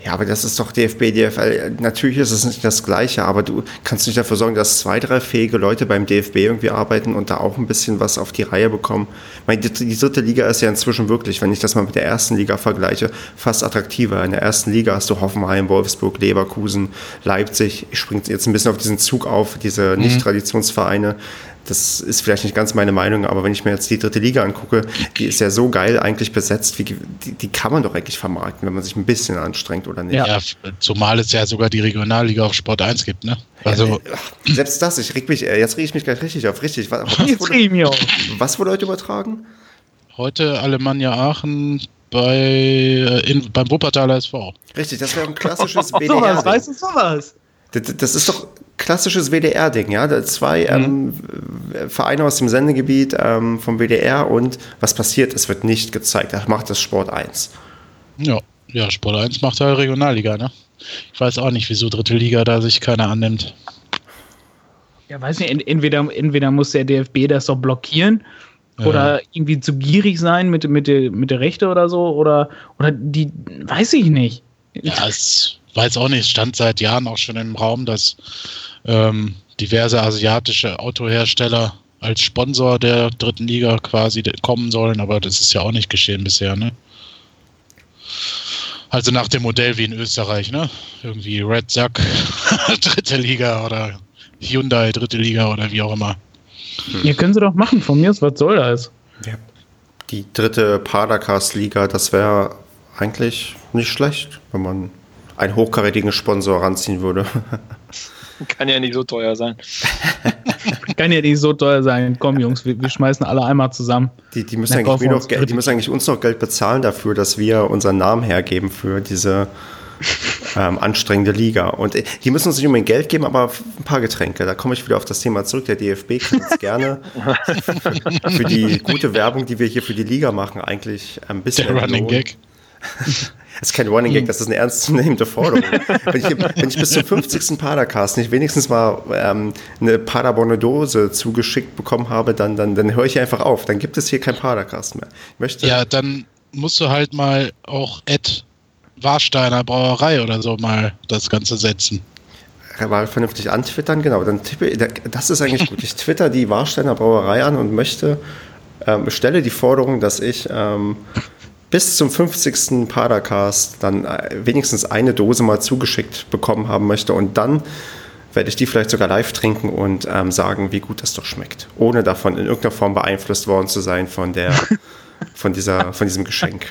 A: Ja, aber das ist doch DFB, DFL. Natürlich ist es nicht das Gleiche, aber du kannst nicht dafür sorgen, dass zwei, drei fähige Leute beim DFB irgendwie arbeiten und da auch ein bisschen was auf die Reihe bekommen. Ich meine, die, dritte Liga ist ja inzwischen wirklich, wenn ich das mal mit der ersten Liga vergleiche, fast attraktiver. In der ersten Liga hast du Hoffenheim, Wolfsburg, Leverkusen, Leipzig. Ich springe jetzt ein bisschen auf diesen Zug auf, diese mhm. Das ist vielleicht nicht ganz meine Meinung, aber wenn ich mir jetzt die dritte Liga angucke, die ist ja so geil eigentlich besetzt, wie, die, die kann man doch eigentlich vermarkten, wenn man sich ein bisschen anstrengt oder nicht.
B: Ja, zumal es ja sogar die Regionalliga auf Sport 1 gibt, ne?
A: Also ja, selbst das, ich reg mich, äh, jetzt reg ich mich gleich richtig auf, richtig. Was, was, wurde, was wurde heute übertragen?
B: Heute Alemannia Aachen bei, äh, in, beim Wuppertaler SV.
A: Richtig, das wäre ein <laughs> klassisches BDR. sowas, weißt du sowas? Das, das ist doch klassisches WDR-Ding, ja. Zwei mhm. ähm, Vereine aus dem Sendegebiet ähm, vom WDR und was passiert? Es wird nicht gezeigt. Das macht das Sport 1.
B: Ja, ja, Sport 1 macht halt Regionalliga, ne? Ich weiß auch nicht, wieso dritte Liga da sich keiner annimmt.
D: Ja, weiß nicht, entweder, entweder muss der DFB das doch blockieren ja. oder irgendwie zu gierig sein mit, mit, der, mit der Rechte oder so oder, oder die, weiß ich nicht.
B: Ja, es weiß auch nicht, stand seit Jahren auch schon im Raum, dass ähm, diverse asiatische Autohersteller als Sponsor der dritten Liga quasi kommen sollen, aber das ist ja auch nicht geschehen bisher, ne? Also nach dem Modell wie in Österreich, ne? Irgendwie Red Sack, <laughs> dritte Liga oder Hyundai, dritte Liga oder wie auch immer.
D: Hm. Ja, können sie doch machen, von mir aus, was soll das? Ja.
A: Die dritte Padercast-Liga, das wäre eigentlich nicht schlecht, wenn man einen hochkarätigen Sponsor ranziehen würde. <laughs>
C: Kann ja nicht so teuer sein. <laughs>
D: Kann ja nicht so teuer sein. Komm, Jungs, wir, wir schmeißen alle einmal zusammen.
A: Die, die, müssen eigentlich noch Geld, die müssen eigentlich uns noch Geld bezahlen dafür, dass wir unseren Namen hergeben für diese <laughs> ähm, anstrengende Liga. Und äh, die müssen uns nicht unbedingt Geld geben, aber ein paar Getränke. Da komme ich wieder auf das Thema zurück. Der DFB kann uns gerne für, für, die gute Werbung, die wir hier für die Liga machen, eigentlich ein bisschen.
B: Der Running Gag.
A: Das ist kein Running Gag, hm. das ist eine ernstzunehmende Forderung. wenn, ich, wenn, ich, bis zum 50. Padercast nicht wenigstens mal ähm, eine Paderborner Dose zugeschickt bekommen habe, dann, dann, dann höre ich einfach auf. Dann gibt es hier kein Padercast mehr.
B: Ich möchte ja, dann musst du halt mal auch Ed Warsteiner Brauerei oder so mal das Ganze setzen.
A: Mal vernünftig antwittern, genau. Dann tippe, das ist eigentlich gut. Ich twitter die Warsteiner Brauerei an und möchte, ähm, stelle die Forderung, dass ich ähm, bis zum 50. Padercast dann äh, wenigstens eine Dose mal zugeschickt bekommen haben möchte und dann werde ich die vielleicht sogar live trinken und ähm, sagen, wie gut das doch schmeckt, ohne davon in irgendeiner Form beeinflusst worden zu sein von der, <laughs> von dieser, von diesem Geschenk.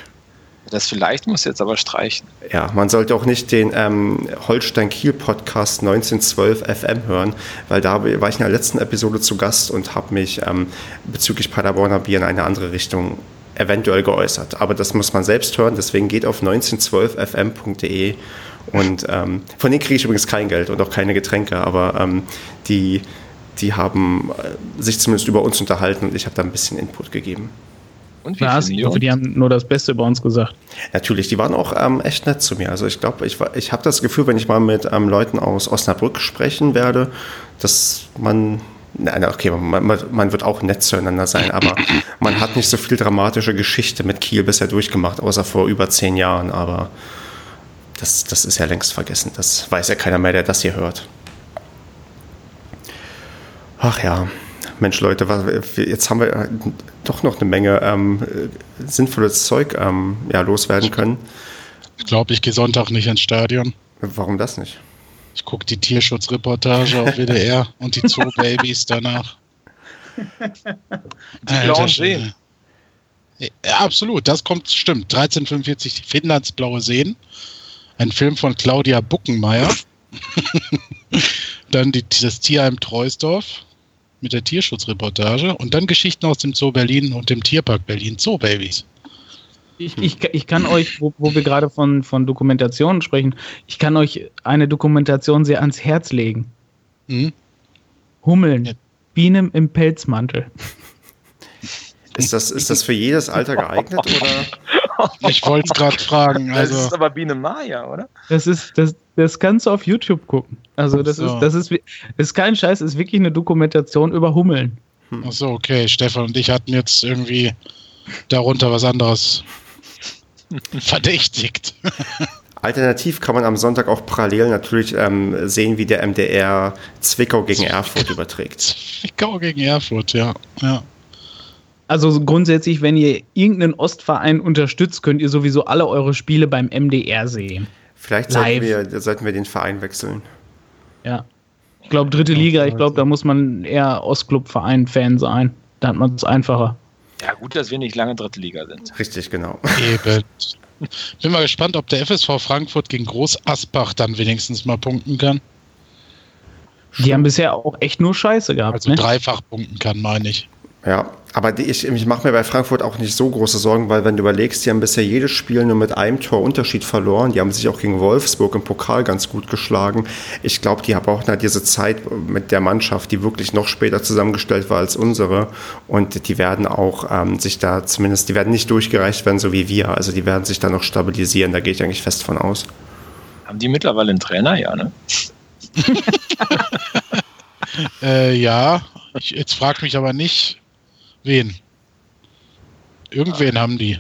C: Das vielleicht muss jetzt aber streichen.
A: Ja, man sollte auch nicht den ähm, Holstein-Kiel-Podcast 1912 FM hören, weil da war ich in der letzten Episode zu Gast und habe mich ähm, bezüglich Paderborner Bier in eine andere Richtung eventuell geäußert. Aber das muss man selbst hören, deswegen geht auf 1912fm.de und ähm, von denen kriege ich übrigens kein Geld und auch keine Getränke, aber ähm, die, die haben äh, sich zumindest über uns unterhalten und ich habe da ein bisschen Input gegeben.
D: Und wie Was? Ich hoffe, die haben nur das Beste über uns gesagt.
A: Natürlich, die waren auch ähm, echt nett zu mir. Also ich glaube, ich, ich habe das Gefühl, wenn ich mal mit ähm, Leuten aus Osnabrück sprechen werde, dass man Nein, okay, man, man, wird auch nett zueinander sein, aber man hat nicht so viel dramatische Geschichte mit Kiel bisher durchgemacht, außer vor über zehn Jahren. Aber das, das ist ja längst vergessen. Das weiß ja keiner mehr, der das hier hört. Ach ja, Mensch, Leute, jetzt haben wir äh, doch noch eine Menge ähm, sinnvolles Zeug ähm, ja, loswerden können.
B: Ich glaube, ich gehe Sonntag nicht ins Stadion.
A: Warum das nicht?
B: Ich gucke die Tierschutzreportage auf WDR <laughs> und die Zoo-Babys danach.
C: Die blauen Seen.
B: Ja, absolut, das kommt, stimmt. 1345 Finnlands blaue Seen. Ein Film von Claudia Buckenmeier. <laughs> dann die, das Tierheim Treusdorf mit der Tierschutzreportage und dann Geschichten aus dem Zoo Berlin und dem Tierpark Berlin, Zoo Babys.
D: Ich, ich, ich kann euch, wo, wo wir gerade von, von Dokumentationen sprechen, ich kann euch eine Dokumentation sehr ans Herz legen. Mhm. Hummeln, ja. Bienen im Pelzmantel.
A: Ist das, ist das für jedes Alter geeignet? Oder? <laughs>
B: Ich wollte es gerade fragen.
C: Also. Das ist aber Biene Maya, oder?
D: Das ist, das, das kannst du auf YouTube gucken. Also das so. ist, das ist, das ist kein Scheiß, ist wirklich eine Dokumentation über Hummeln.
B: Hm. Achso, okay. Stefan und ich hatten jetzt irgendwie darunter was anderes <laughs> verdächtigt.
A: Alternativ kann man am Sonntag auch parallel natürlich ähm, sehen, wie der MDR Zwickau gegen Erfurt überträgt.
B: Zwickau gegen Erfurt, ja. ja.
D: Also grundsätzlich, wenn ihr irgendeinen Ostverein unterstützt, könnt ihr sowieso alle eure Spiele beim MDR sehen.
A: Vielleicht sollten wir, sollten wir den Verein wechseln.
D: Ja. Ich glaube, dritte Liga, ich glaube, da muss man eher Ostclub-Verein-Fan sein. Da hat man es einfacher.
C: Ja, gut, dass wir nicht lange dritte Liga sind.
A: Richtig, genau.
B: Eben. <laughs> Bin mal gespannt, ob der FSV Frankfurt gegen Groß Asbach dann wenigstens mal punkten kann.
D: Die haben bisher auch echt nur Scheiße gehabt.
B: Also ne? dreifach punkten kann, meine ich.
A: Ja, aber die, ich, ich mache mir bei Frankfurt auch nicht so große Sorgen, weil wenn du überlegst, die haben bisher jedes Spiel nur mit einem Tor Unterschied verloren. Die haben sich auch gegen Wolfsburg im Pokal ganz gut geschlagen. Ich glaube, die brauchen halt diese Zeit mit der Mannschaft, die wirklich noch später zusammengestellt war als unsere. Und die werden auch ähm, sich da zumindest, die werden nicht durchgereicht werden, so wie wir. Also die werden sich da noch stabilisieren, da gehe ich eigentlich fest von aus.
C: Haben die mittlerweile einen Trainer? Ja, ne? <laughs>
B: äh, ja, ich, jetzt frag mich aber nicht, Wen? Irgendwen haben die.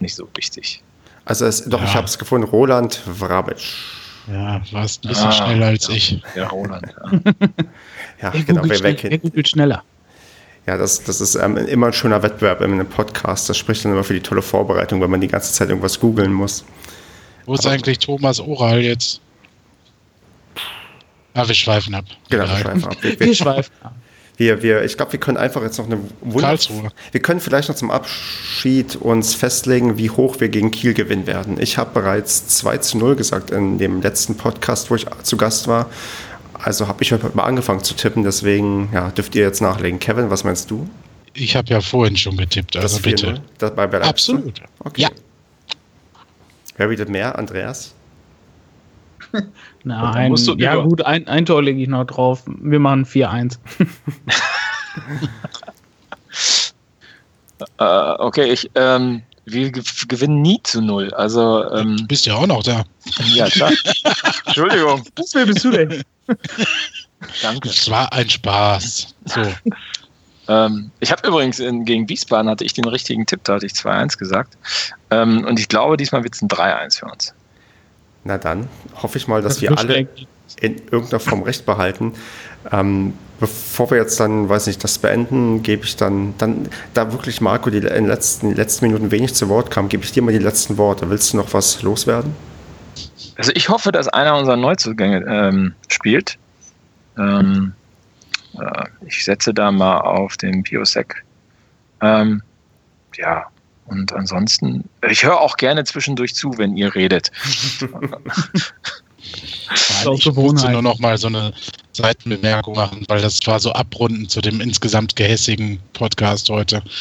C: Nicht so wichtig.
A: Also es, doch, ja. ich habe es gefunden, Roland Vrabic.
B: Ja, warst ein bisschen ah, schneller als
C: ja.
B: ich.
C: Ja, Roland.
A: Ja, <laughs> ja genau, wer weg
D: Er googelt schneller.
A: Ja, das, das ist ähm, immer ein schöner Wettbewerb in einem Podcast. Das spricht dann immer für die tolle Vorbereitung, wenn man die ganze Zeit irgendwas googeln muss.
B: Wo ist Aber eigentlich Thomas Oral jetzt? Ah, wir schweifen ab.
A: Genau, wir schweifen ab. <laughs>
D: Wir, wir schweifen ab
A: wir, wir, ich glaube, wir können einfach jetzt noch eine
B: Wunder
A: Wir können vielleicht noch zum Abschied uns festlegen, wie hoch wir gegen Kiel gewinnen werden. Ich habe bereits 2 zu 0 gesagt in dem letzten Podcast, wo ich zu Gast war. Also habe ich heute mal angefangen zu tippen, deswegen ja, dürft ihr jetzt nachlegen. Kevin, was meinst du?
B: Ich habe ja vorhin schon getippt, also bitte.
A: Das bei
B: Absolut.
A: Okay. Ja. Wer bietet mehr, Andreas? <laughs>
D: Nein, ja gut, ein, ein Tor lege ich noch drauf. Wir machen 4-1. <laughs>
C: äh, okay, ich, ähm, wir gewinnen nie zu null. Also, ähm,
B: du bist ja auch noch da.
C: Ja, klar. <laughs> Entschuldigung.
D: Wer bist du denn?
C: Danke.
B: Es war ein Spaß. So.
C: ähm, ich habe übrigens in, gegen Wiesbaden hatte ich den richtigen Tipp, da hatte ich 2-1 gesagt. Ähm, und ich glaube, diesmal wird es ein 3-1 für uns.
A: Na dann hoffe ich mal, dass das wir alle in irgendeiner Form recht behalten. Ähm, bevor wir jetzt dann, weiß nicht, das beenden, gebe ich dann, dann, da wirklich Marco die in den letzten, letzten Minuten wenig zu Wort kam, gebe ich dir mal die letzten Worte. Willst du noch was loswerden?
C: Also ich hoffe, dass einer unserer Neuzugänge ähm, spielt. Ähm, äh, ich setze da mal auf den Biosec. Ähm, ja, und ansonsten, ich höre auch gerne zwischendurch zu, wenn ihr redet. <laughs>
B: Ja, ich musste nur noch mal so eine Seitenbemerkung machen, weil das war so abrunden zu dem insgesamt gehässigen Podcast heute. <laughs>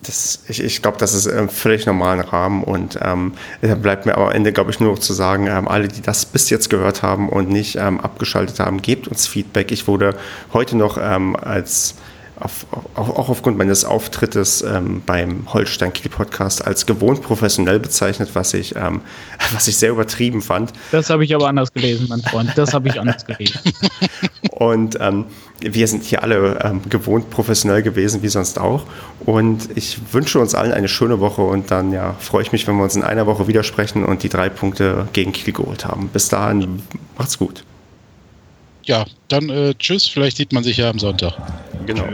A: Das, ich ich glaube, das ist im völlig normalen Rahmen und ähm, da bleibt mir am Ende, glaube ich, nur noch zu sagen, ähm, alle, die das bis jetzt gehört haben und nicht ähm, abgeschaltet haben, gebt uns Feedback. Ich wurde heute noch ähm, als auf, auch, auch, aufgrund meines Auftrittes ähm, beim Holstein Kiel Podcast als gewohnt professionell bezeichnet, was ich, ähm, <laughs> was ich sehr übertrieben fand.
D: Das habe ich aber anders gelesen, mein Freund. Das habe ich anders gelesen. <laughs>
A: Und ähm, wir sind hier alle ähm, gewohnt professionell gewesen, wie sonst auch. Und ich wünsche uns allen eine schöne Woche und dann ja, freue ich mich, wenn wir uns in einer Woche widersprechen und die drei Punkte gegen Kiel geholt haben. Bis dahin, macht's gut
B: ja, dann äh, tschüss. Vielleicht sieht man sich ja am Sonntag.
D: Genau.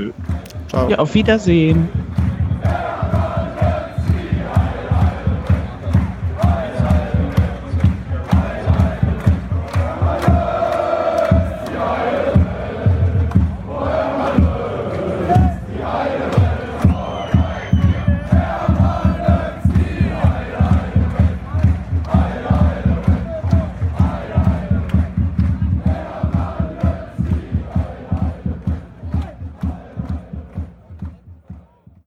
D: Ciao. Ja, auf Wiedersehen.